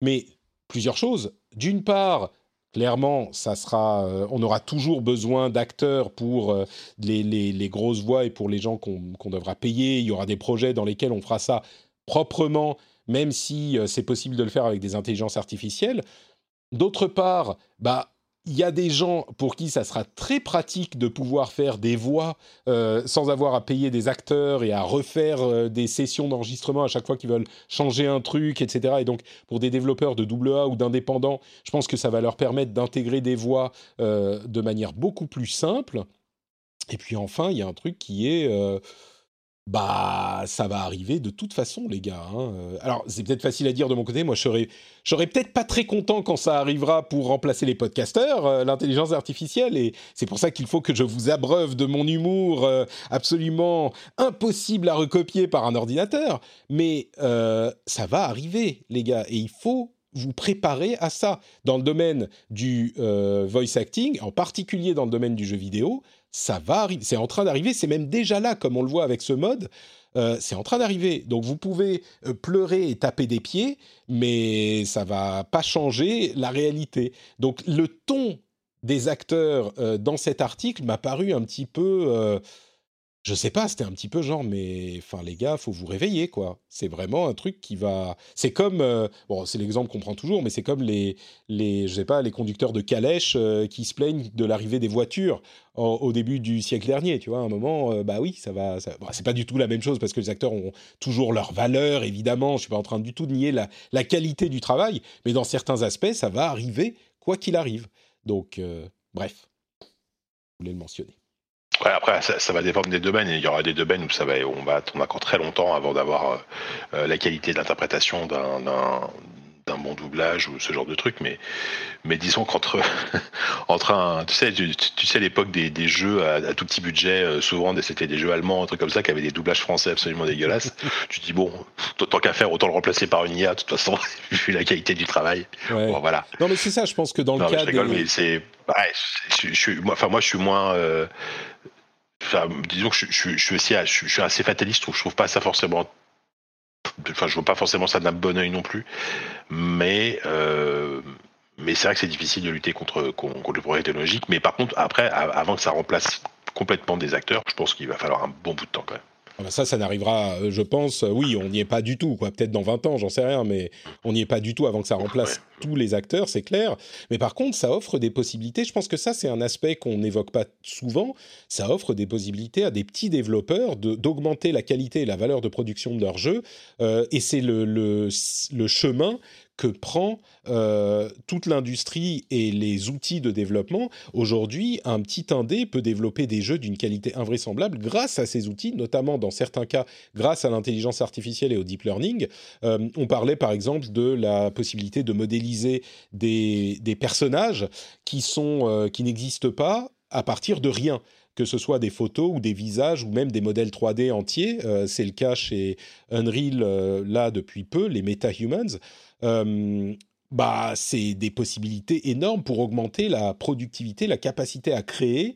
mais plusieurs choses. D'une part, clairement, ça sera, euh, on aura toujours besoin d'acteurs pour euh, les, grosses voix et pour les gens qu'on devra payer. Il y aura des projets dans lesquels on fera ça proprement, même si euh, c'est possible de le faire avec des intelligences artificielles. D'autre part, bah, il y a des gens pour qui ça sera très pratique de pouvoir faire des voix euh, sans avoir à payer des acteurs et à refaire euh, des sessions d'enregistrement à chaque fois qu'ils veulent changer un truc, etc. Et donc, pour des développeurs de AA ou d'indépendants, je pense que ça va leur permettre d'intégrer des voix euh, de manière beaucoup plus simple. Et puis enfin, il y a un truc qui est bah, ça va arriver de toute façon, les gars. Hein. Euh, alors, c'est peut-être facile à dire de mon côté. Moi, je serais, serais peut-être pas très content quand ça arrivera pour remplacer les podcasteurs, euh, l'intelligence artificielle. Et c'est pour ça qu'il faut que je vous abreuve de mon humour euh, absolument impossible à recopier par un ordinateur. Mais ça va arriver, les gars. Et il faut vous préparer à ça. Dans le domaine du voice acting, en particulier dans le domaine du jeu vidéo, ça va arriver, c'est en train d'arriver, c'est même déjà là, comme on le voit avec ce mode, euh, c'est en train d'arriver. Donc vous pouvez euh, pleurer et taper des pieds, mais ça va pas changer la réalité. Donc le ton des acteurs euh, dans cet article m'a paru un petit peu je sais pas, c'était un petit peu genre, mais enfin les gars, faut vous réveiller quoi. C'est vraiment un truc qui va. C'est comme euh, bon, c'est l'exemple qu'on prend toujours, mais c'est comme les les je sais pas les conducteurs de calèche euh, qui se plaignent de l'arrivée des voitures au, début du siècle dernier. Tu vois, à un moment, euh, bah oui, ça va. C'est pas du tout la même chose parce que les acteurs ont toujours leur valeur, évidemment. Je suis pas en train du tout de nier la, la qualité du travail, mais dans certains aspects, ça va arriver quoi qu'il arrive. Donc bref, je voulais le mentionner. Ouais, après, ça, ça, va dépendre des domaines. Il y aura des domaines où ça va, on va attendre encore très longtemps avant d'avoir euh, euh, la qualité d'interprétation d'un d'un bon doublage ou ce genre de truc. Mais mais disons qu'entre entre un tu sais tu, sais l'époque des, des, jeux à, tout petit budget euh, souvent c'était des jeux allemands un truc comme ça qui avaient des doublages français absolument dégueulasses. Tu te dis bon tant qu'à faire autant le remplacer par une IA de toute façon vu la qualité du travail. Bon, voilà. Non mais c'est ça je pense que dans le cas je mais c'est je, suis moi enfin moi je suis moins disons que je, suis assez fataliste, je trouve, je trouve pas ça forcément. Enfin, je vois pas forcément ça d'un bon oeil non plus, mais euh, mais c'est vrai que c'est difficile de lutter contre, contre le progrès technologique. Mais par contre, après, avant que ça remplace complètement des acteurs, je pense qu'il va falloir un bon bout de temps quand même. Ah bah ça, ça n'arrivera, euh, je pense, euh, oui, on n'y est pas du tout, quoi. Peut-être dans 20 ans, j'en sais rien, mais on n'y est pas du tout avant que ça remplace tous les acteurs, c'est clair. Mais par contre, ça offre des possibilités. Je pense que ça, c'est un aspect qu'on n'évoque pas souvent. Ça offre des possibilités à des petits développeurs d'augmenter la qualité et la valeur de production de leurs jeux. Euh, et c'est le, le, le chemin que prend euh, toute l'industrie et les outils de développement. Aujourd'hui, un petit indé peut développer des jeux d'une qualité invraisemblable grâce à ces outils, notamment dans certains cas grâce à l'intelligence artificielle et au deep learning. Euh, on parlait par exemple de la possibilité de modéliser des, personnages qui, sont, euh, qui n'existent pas à partir de rien que ce soit des photos ou des visages ou même des modèles 3D entiers. c'est le cas chez Unreal là depuis peu, les MetaHumans. Euh, bah, c'est des possibilités énormes pour augmenter la productivité, la capacité à créer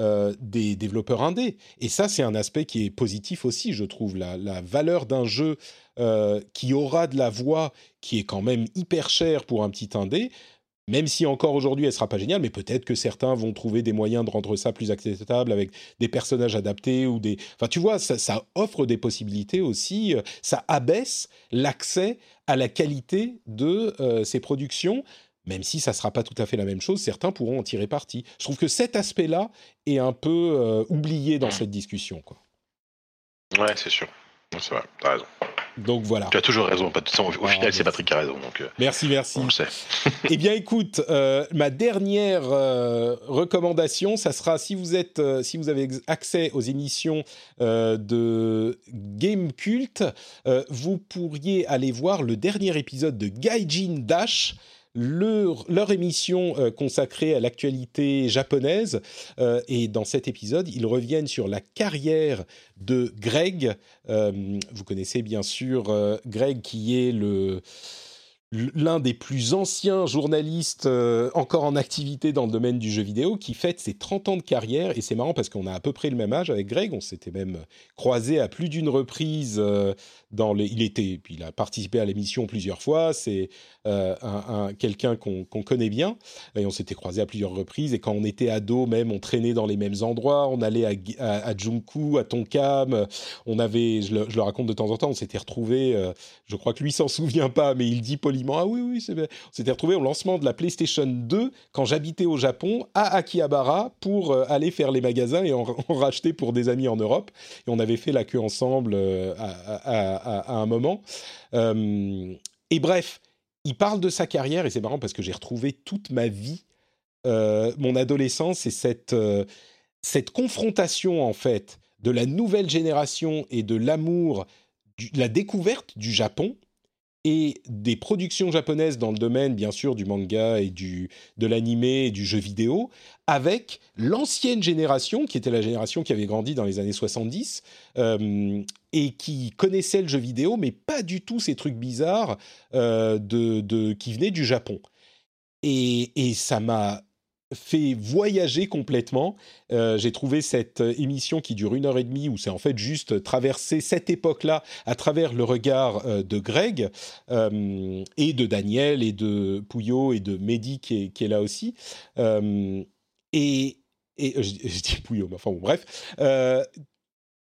euh, des développeurs indés. Et ça, c'est un aspect qui est positif aussi, je trouve. La, la valeur d'un jeu euh, qui aura de la voix, qui est quand même hyper cher pour un petit indé, même si encore aujourd'hui elle sera pas géniale, mais peut-être que certains vont trouver des moyens de rendre ça plus acceptable avec des personnages adaptés ou des. Enfin, tu vois, ça, offre des possibilités aussi. Euh, ça abaisse l'accès à la qualité de euh, ces productions. Même si ça sera pas tout à fait la même chose, certains pourront en tirer parti. Je trouve que cet aspect-là est un peu euh, oublié dans cette discussion, quoi. Ouais, c'est sûr. C'est vrai, t'as raison. Donc voilà. Tu as toujours raison. Au ah, final, c'est Patrick qui a raison. Donc, euh, merci, merci. On le sait. eh bien, écoute, euh, ma dernière euh, recommandation, ça sera si vous êtes, si vous avez accès aux émissions de Game Cult, vous pourriez aller voir le dernier épisode de Gaijin Dash leur, émission euh, consacrée à l'actualité japonaise. Euh, et dans cet épisode, ils reviennent sur la carrière de Greg. Euh, vous connaissez bien sûr Greg qui est le l'un des plus anciens journalistes euh, encore en activité dans le domaine du jeu vidéo, qui fête ses 30 ans de carrière. Et c'est marrant parce qu'on a à peu près le même âge avec Greg. On s'était même croisé à plus d'une reprise. Euh, dans les... Il était, il a participé à l'émission plusieurs fois. C'est euh, un, quelqu'un qu'on connaît bien. Et on s'était croisé à plusieurs reprises. Et quand on était ado, même, on traînait dans les mêmes endroits. On allait à, à, Junku, à Tonkam. On avait, je le, je le, raconte de temps en temps, on s'était retrouvés. je crois que lui s'en souvient pas, mais il dit ah oui, oui, c'est bien. On s'était retrouvé au lancement de la PlayStation 2 quand j'habitais au Japon à Akihabara pour euh, aller faire les magasins et en, racheter pour des amis en Europe. Et on avait fait la queue ensemble euh, à, un moment. Euh, et bref, il parle de sa carrière et c'est marrant parce que j'ai retrouvé toute ma vie, mon adolescence et cette, cette confrontation en fait de la nouvelle génération et de l'amour, la découverte du Japon et des productions japonaises dans le domaine, bien sûr, du manga et du, de l'animé et du jeu vidéo, avec l'ancienne génération, qui était la génération qui avait grandi dans les années 70, euh, et qui connaissait le jeu vidéo, mais pas du tout ces trucs bizarres euh, de, qui venaient du Japon. Et, et ça m'a fait voyager complètement. Euh, j'ai trouvé cette euh, émission qui dure une heure et demie où c'est en fait juste traverser cette époque-là à travers le regard euh, de Greg et de Daniel et de Pouillot et de Mehdi qui est, là aussi. et, et je, dis Pouillot, mais enfin bon, bref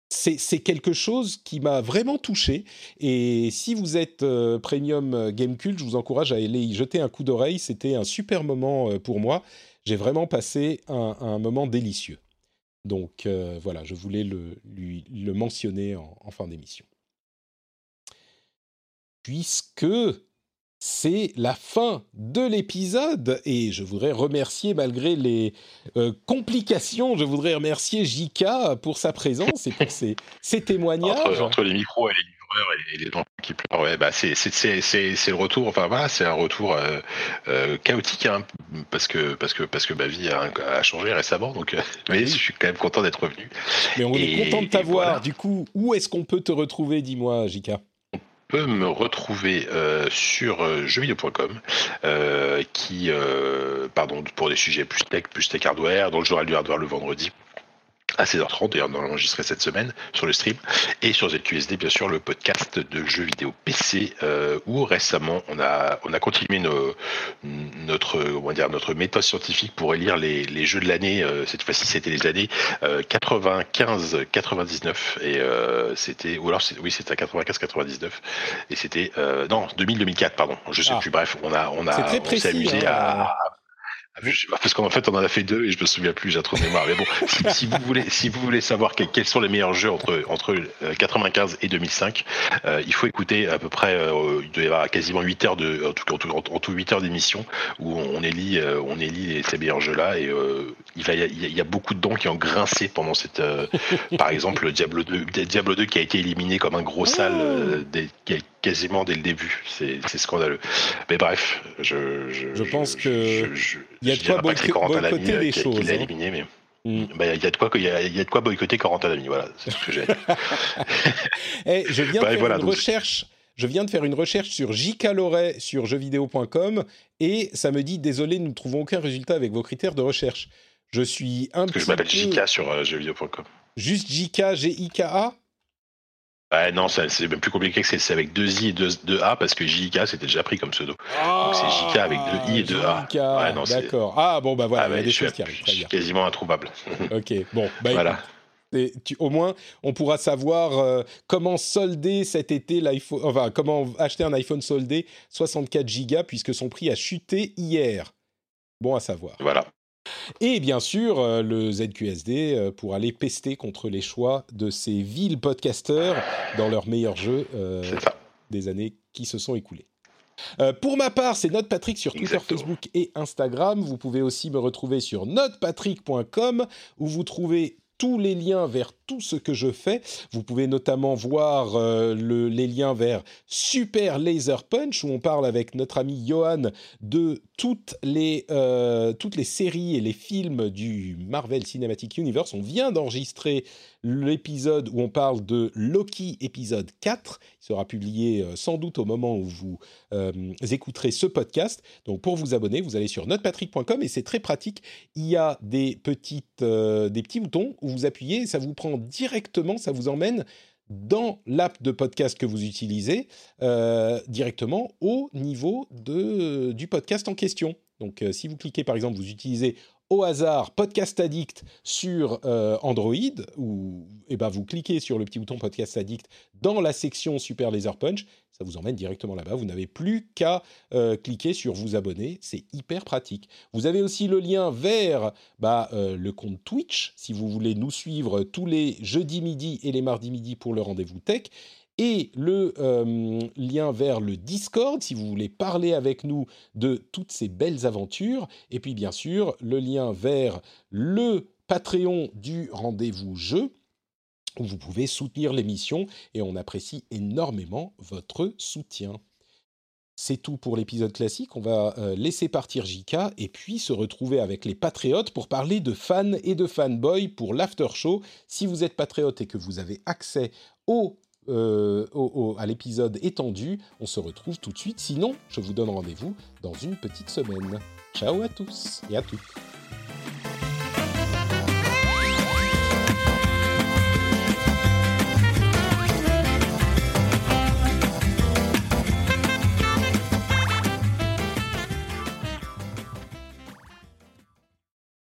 c'est quelque chose qui m'a vraiment touché. Et si vous êtes Premium Game Cult, je vous encourage à aller y jeter un coup d'oreille. C'était un super moment pour moi. J'ai vraiment passé un, moment délicieux. Donc voilà, je voulais le, lui, le mentionner en fin d'émission. Puisque c'est la fin de l'épisode et je voudrais remercier, malgré les euh, complications, je voudrais remercier Jika pour sa présence et pour ses, témoignages. Entre, les micros et les livreurs et les gens qui pleurent, ouais, bah c'est, le retour, enfin voilà, c'est un retour euh, euh, chaotique hein, parce, que, parce, que, parce que ma vie a, changé récemment, donc ah je suis quand même content d'être revenu. Mais on est content de t'avoir, du coup, où est-ce qu'on peut te retrouver, dis-moi, Jika peut me retrouver euh, sur euh, jeuxvideo.com euh, qui pardon pour des sujets plus tech plus tech hardware dans le journal du hardware le vendredi à 16h30, d'ailleurs on enregistré cette semaine sur le stream, et sur ZQSD bien sûr le podcast de jeux vidéo PC, euh, où récemment on a, on a continué notre, on dire, notre méthode scientifique pour élire les, les jeux de l'année, euh, cette fois-ci c'était les années 95-99, et euh, c'était, ou alors oui c'était à 95-99, et c'était, non 2000-2004 pardon, je sais ah. plus, bref, on a, on a, on s'est amusé hein. à parce qu'en fait, on en a fait deux et je me souviens plus, j'ai trop de mémoire. Mais bon, si, vous voulez, si vous voulez savoir quels sont les meilleurs jeux entre entre 95 euh, et 2005, euh, il faut écouter à peu près, euh, il doit y avoir quasiment 8 heures de, en tout cas en tout, 8 heures d'émission où on élit, on élit ces meilleurs jeux là et il va, il y, a, beaucoup de dons qui ont grincé pendant cette, par exemple, Diablo 2, Diablo 2 qui a été éliminé comme un gros sale oh. des, quasiment dès le début. C'est scandaleux. Mais bref, je, je, pense que il y a de quoi boycotter les choses. Il a éliminé, mais. Bah, il y, a de quoi, il y, a, y a de quoi boycotter Corentin Lamy, voilà, c'est ce que j'ai. hey, je viens de faire une recherche. Je viens de faire une recherche sur JK Loret sur jeuxvideo.com et ça me dit désolé, nous ne trouvons aucun résultat avec vos critères de recherche. Je suis un Parce que je m'appelle JK sur euh, jeuxvideo.com. Juste JK, G-I-K-A Ouais, non, c'est même plus compliqué que c'est avec deux I et deux, A parce que JK c'était déjà pris comme pseudo. Donc c'est JK avec deux I et deux A. Ouais, D'accord. Ah bon, bah voilà, ah, il y a des choses qui arrivent. Je suis quasiment introuvable. ok, bon, bah voilà. au moins, on pourra savoir euh, comment solder cet été l'iPhone, enfin, comment acheter un iPhone soldé 64 Go puisque son prix a chuté hier. Bon à savoir. Voilà. Et bien sûr, euh, le ZQSD euh, pour aller pester contre les choix de ces villes podcasteurs dans leurs meilleurs jeux euh, des années qui se sont écoulées. pour ma part, c'est NotePatrick sur Twitter, Facebook et Instagram. Vous pouvez aussi me retrouver sur notepatrick.com où vous trouvez tous les liens vers tout ce que je fais. Vous pouvez notamment voir euh, les liens vers Super Laser Punch, où on parle avec notre ami Johan de toutes les, euh, toutes les séries et les films du Marvel Cinematic Universe. On vient d'enregistrer l'épisode où on parle de Loki épisode 4. Il sera publié euh, sans doute au moment où vous écouterez ce podcast. Donc pour vous abonner, vous allez sur notrepatrick.com et c'est très pratique. Il y a des, petites, des petits boutons où vous appuyez et ça vous prend directement, ça vous emmène dans l'app de podcast que vous utilisez, euh, directement au niveau de, du podcast en question. Donc euh, si vous cliquez par exemple, vous utilisez au hasard Podcast Addict sur euh, Android, ou eh ben, vous cliquez sur le petit bouton Podcast Addict dans la section Super Laser Punch, ça vous emmène directement là-bas. Vous n'avez plus qu'à euh, cliquer sur vous abonner. C'est hyper pratique. Vous avez aussi le lien vers bah, euh, le compte Twitch si vous voulez nous suivre tous les jeudis midi et les mardis midi pour le rendez-vous tech. Et le euh, lien vers le Discord si vous voulez parler avec nous de toutes ces belles aventures. Et puis bien sûr, le lien vers le Patreon du rendez-vous jeu où vous pouvez soutenir l'émission et on apprécie énormément votre soutien. C'est tout pour l'épisode classique. On va euh, laisser partir JK et puis se retrouver avec les patriotes pour parler de fans et de fanboys pour l'after show. Si vous êtes patriote et que vous avez accès au, euh, à l'épisode étendu, on se retrouve tout de suite. Sinon, je vous donne rendez-vous dans une petite semaine. Ciao à tous et à toutes.